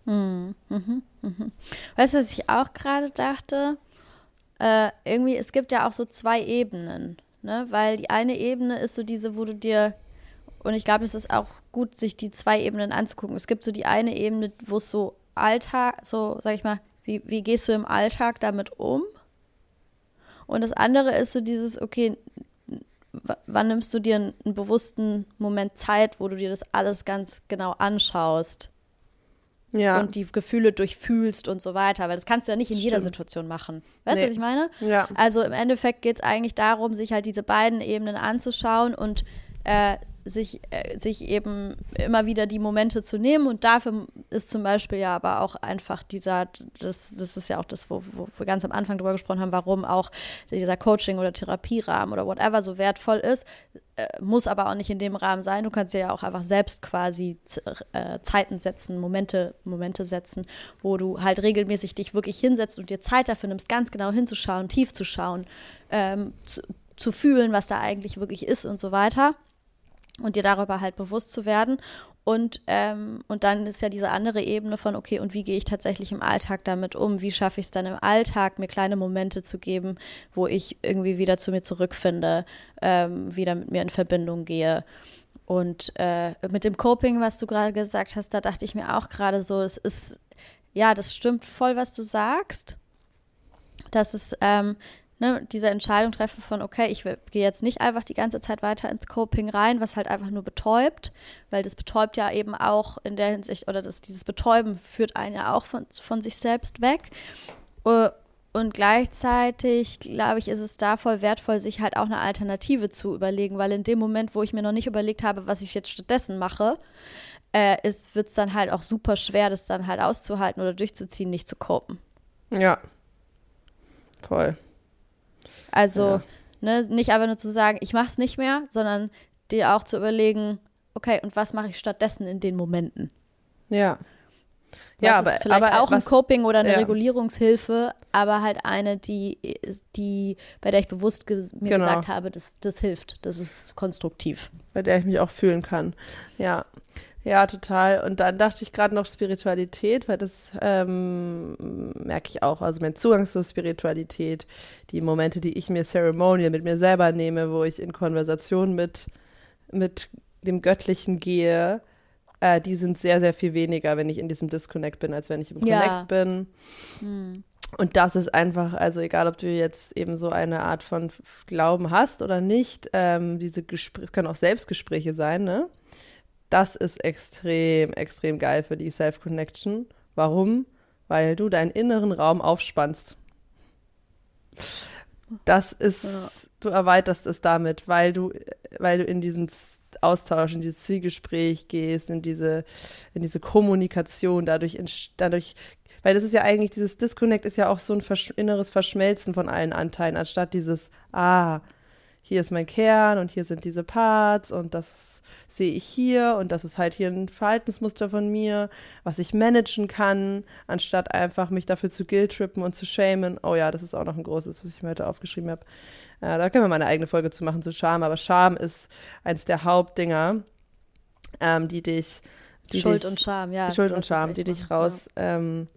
Mhm, mhm, mhm. Weißt du, was ich auch gerade dachte? Äh, irgendwie, es gibt ja auch so zwei Ebenen, ne? Weil die eine Ebene ist so diese, wo du dir, und ich glaube, es ist auch gut, sich die zwei Ebenen anzugucken. Es gibt so die eine Ebene, wo es so Alltag, so, sag ich mal, wie, wie gehst du im Alltag damit um? Und das andere ist so dieses, okay, wann nimmst du dir einen, einen bewussten Moment Zeit, wo du dir das alles ganz genau anschaust? ja. und die Gefühle durchfühlst und so weiter. Weil das kannst du ja nicht in Stimmt. jeder Situation machen. Weißt du, nee. was ich meine? Ja. Also im Endeffekt geht es eigentlich darum, sich halt diese beiden Ebenen anzuschauen und äh, sich, äh, sich eben immer wieder die Momente zu nehmen. Und dafür ist zum Beispiel ja aber auch einfach dieser, das, das ist ja auch das, wo, wo wir ganz am Anfang drüber gesprochen haben, warum auch dieser Coaching- oder Therapierahmen oder whatever so wertvoll ist, äh, muss aber auch nicht in dem Rahmen sein. Du kannst ja auch einfach selbst quasi äh, Zeiten setzen, Momente, Momente setzen, wo du halt regelmäßig dich wirklich hinsetzt und dir Zeit dafür nimmst, ganz genau hinzuschauen, tief zu schauen, ähm, zu, zu fühlen, was da eigentlich wirklich ist und so weiter und dir darüber halt bewusst zu werden. Und, ähm, und dann ist ja diese andere Ebene von, okay, und wie gehe ich tatsächlich im Alltag damit um? Wie schaffe ich es dann im Alltag, mir kleine Momente zu geben, wo ich irgendwie wieder zu mir zurückfinde, ähm, wieder mit mir in Verbindung gehe? Und äh, mit dem Coping, was du gerade gesagt hast, da dachte ich mir auch gerade so, es ist, ja, das stimmt voll, was du sagst. Dass es, ähm, ne, diese Entscheidung treffen von, okay, ich gehe jetzt nicht einfach die ganze Zeit weiter ins Coping rein, was halt einfach nur betäubt, weil das betäubt ja eben auch in der Hinsicht, oder das, dieses Betäuben führt einen ja auch von, von sich selbst weg. Äh, und gleichzeitig, glaube ich, ist es da voll wertvoll, sich halt auch eine Alternative zu überlegen, weil in dem Moment, wo ich mir noch nicht überlegt habe, was ich jetzt stattdessen mache, äh, wird es dann halt auch super schwer, das dann halt auszuhalten oder durchzuziehen, nicht zu copen. Ja. Voll. Also ja. ne, nicht einfach nur zu sagen, ich mache es nicht mehr, sondern dir auch zu überlegen, okay, und was mache ich stattdessen in den Momenten? Ja. Was ja, aber vielleicht aber, auch was, ein Coping oder eine ja. Regulierungshilfe, aber halt eine, die, die, bei der ich bewusst ge mir genau. gesagt habe, das, das hilft, das ist konstruktiv. Bei der ich mich auch fühlen kann. Ja. Ja, total. Und dann dachte ich gerade noch Spiritualität, weil das ähm, merke ich auch. Also mein Zugang zur Spiritualität, die Momente, die ich mir Ceremonial mit mir selber nehme, wo ich in Konversation mit, mit dem Göttlichen gehe, äh, die sind sehr, sehr viel weniger, wenn ich in diesem Disconnect bin, als wenn ich im Connect ja. bin. Hm. Und das ist einfach, also egal, ob du jetzt eben so eine Art von Glauben hast oder nicht, ähm, diese Gespräche, können auch Selbstgespräche sein, ne? Das ist extrem, extrem geil für die Self-Connection. Warum? Weil du deinen inneren Raum aufspannst. Das ist, ja. du erweiterst es damit, weil du, weil du in diesen Austausch, in dieses Zwiegespräch gehst, in diese, in diese Kommunikation, dadurch, dadurch, weil das ist ja eigentlich, dieses Disconnect ist ja auch so ein Versch inneres Verschmelzen von allen Anteilen, anstatt dieses, ah, hier ist mein Kern und hier sind diese Parts und das sehe ich hier und das ist halt hier ein Verhaltensmuster von mir, was ich managen kann, anstatt einfach mich dafür zu guilt-trippen und zu shamen. Oh ja, das ist auch noch ein großes, was ich mir heute aufgeschrieben habe. Äh, da können wir mal eine eigene Folge zu machen zu Scham, aber Scham ist eins der Hauptdinger, ähm, die dich die Schuld dich, und Scham, ja. Schuld und Scham, die dich raus, ja. ähm,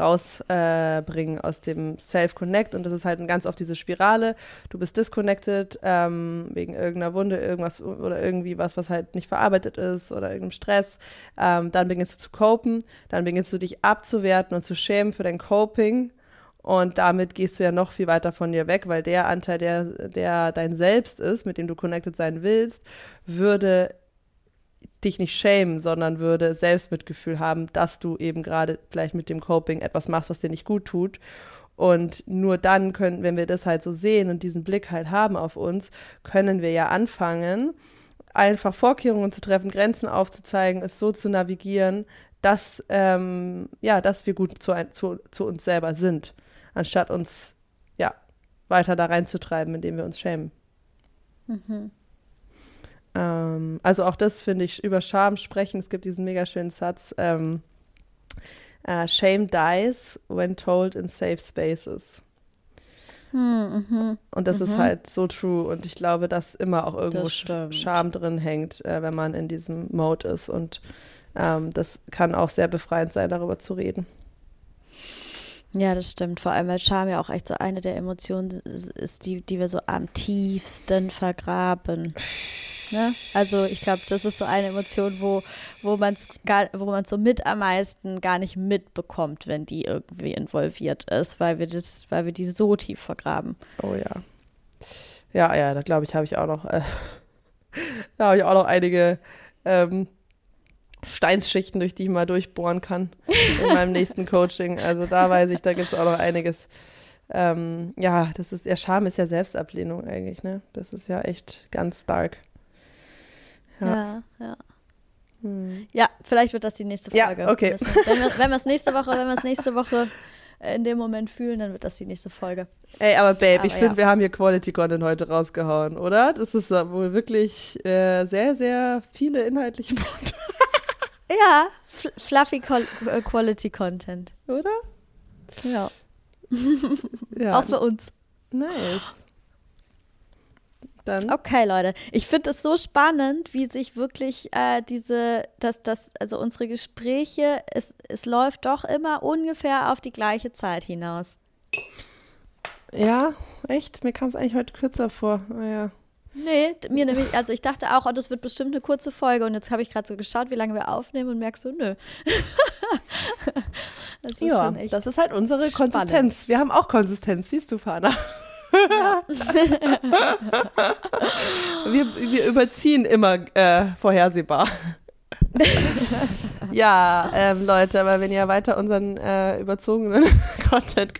rausbringen äh, aus dem Self-Connect. Und das ist halt ganz oft diese Spirale. Du bist disconnected ähm, wegen irgendeiner Wunde, irgendwas oder irgendwie was, was halt nicht verarbeitet ist oder irgendeinem Stress. Ähm, dann beginnst du zu copen, dann beginnst du dich abzuwerten und zu schämen für dein Coping. Und damit gehst du ja noch viel weiter von dir weg, weil der Anteil, der, der dein Selbst ist, mit dem du connected sein willst, würde dich nicht schämen, sondern würde Selbstmitgefühl haben, dass du eben gerade vielleicht mit dem Coping etwas machst, was dir nicht gut tut. Und nur dann können, wenn wir das halt so sehen und diesen Blick halt haben auf uns, können wir ja anfangen, einfach Vorkehrungen zu treffen, Grenzen aufzuzeigen, es so zu navigieren, dass, ähm, ja, dass wir gut zu, zu, zu uns selber sind, anstatt uns ja, weiter da reinzutreiben, indem wir uns schämen. Mhm. Ähm, also auch das finde ich über Scham sprechen. Es gibt diesen mega schönen Satz. Ähm, uh, Shame dies when told in safe spaces. Hm, mhm, Und das mhm. ist halt so true. Und ich glaube, dass immer auch irgendwo. Scham drin hängt, äh, wenn man in diesem Mode ist. Und ähm, das kann auch sehr befreiend sein, darüber zu reden. Ja, das stimmt. Vor allem, weil Scham ja auch echt so eine der Emotionen ist, die, die wir so am tiefsten vergraben. Ne? Also ich glaube, das ist so eine Emotion, wo, wo man es wo so mit am meisten gar nicht mitbekommt, wenn die irgendwie involviert ist, weil wir das, weil wir die so tief vergraben. Oh ja. Ja, ja, da glaube ich, habe ich auch noch, äh, da habe ich auch noch einige ähm, Steinsschichten, durch die ich mal durchbohren kann in meinem nächsten Coaching. Also da weiß ich, da gibt es auch noch einiges. Ähm, ja, das ist, der Scham ist ja Selbstablehnung eigentlich, ne? Das ist ja echt ganz stark. Ja. Ja, ja. Hm. Ja, vielleicht wird das die nächste Ja, Folge. okay. Wenn wir- es nächste Woche, wenn wir es nächste Woche in dem Moment fühlen, dann wird das die nächste Folge. Ey, aber Babe, ich Aber finde, ja. wir haben hier Quality Content heute rausgehauen, oder? Das ist wohl wirklich äh, sehr, sehr viele inhaltliche Punkte, Ja, fl fluffy äh, Quality Content. oder? Ja, Ja, auch für uns. nice. Dann, Okay, Leute. Ich finde es so spannend, wie sich wirklich äh, diese, dass das, also unsere Gespräche, es, es läuft doch immer ungefähr auf die gleiche Zeit hinaus. ja, echt? Mir kam es eigentlich heute kürzer vor. Ah, ja. Nee, mir nämlich, also ich dachte auch, oh, das wird bestimmt eine kurze Folge und jetzt habe ich gerade so geschaut, wie lange wir aufnehmen und merke so, nö. das ist ja, schon echt. das ist halt unsere spannend. Konsistenz. Wir haben auch Konsistenz, siehst du, Fana. Wir, wir überziehen immer äh, vorhersehbar. ja, ähm, Leute, aber wenn ihr weiter unseren äh, überzogenen Content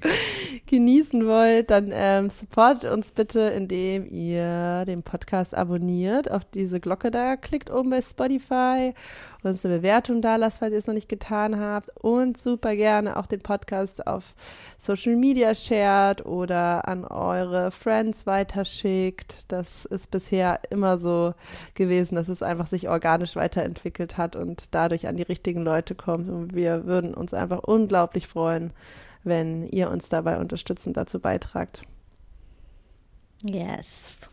genießen wollt, dann ähm, support uns bitte, indem ihr den Podcast abonniert, auf diese Glocke da klickt oben bei Spotify, uns eine Bewertung da lasst, falls ihr es noch nicht getan habt und super gerne auch den Podcast auf Social Media shared oder an eure Friends weiterschickt. Das ist bisher immer so gewesen, dass es einfach sich organisch weiterentwickelt hat und dadurch an die richtigen Leute kommt. Und wir würden uns einfach unglaublich freuen, wenn ihr uns dabei unterstützend dazu beitragt. Yes.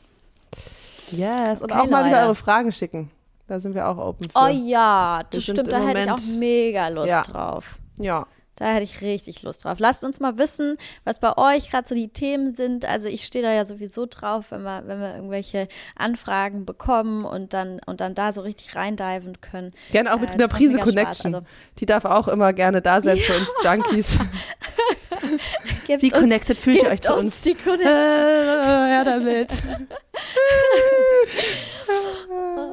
Yes. Und Okay, auch mal wieder eure Fragen schicken. Da sind wir auch open für. Oh ja, das stimmt, im da hätte ich auch mega Lust Ja. drauf. Ja. Da hätte ich richtig Lust drauf. Lasst uns mal wissen, was bei euch gerade so die Themen sind. Also ich stehe da ja sowieso drauf, wenn wir, wenn wir irgendwelche Anfragen bekommen und dann, und dann da so richtig reindiven können. Gerne auch Äh, mit das einer Prise. Connection. Also- Die darf auch immer gerne da sein für uns Junkies. Wie uns- connected fühlt ihr euch zu uns? die Äh, Connection. ja, damit.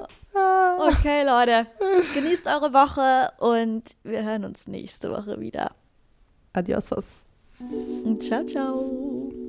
Okay, Leute. Genießt eure Woche und wir hören uns nächste Woche wieder. Adiosos. Ciao, ciao.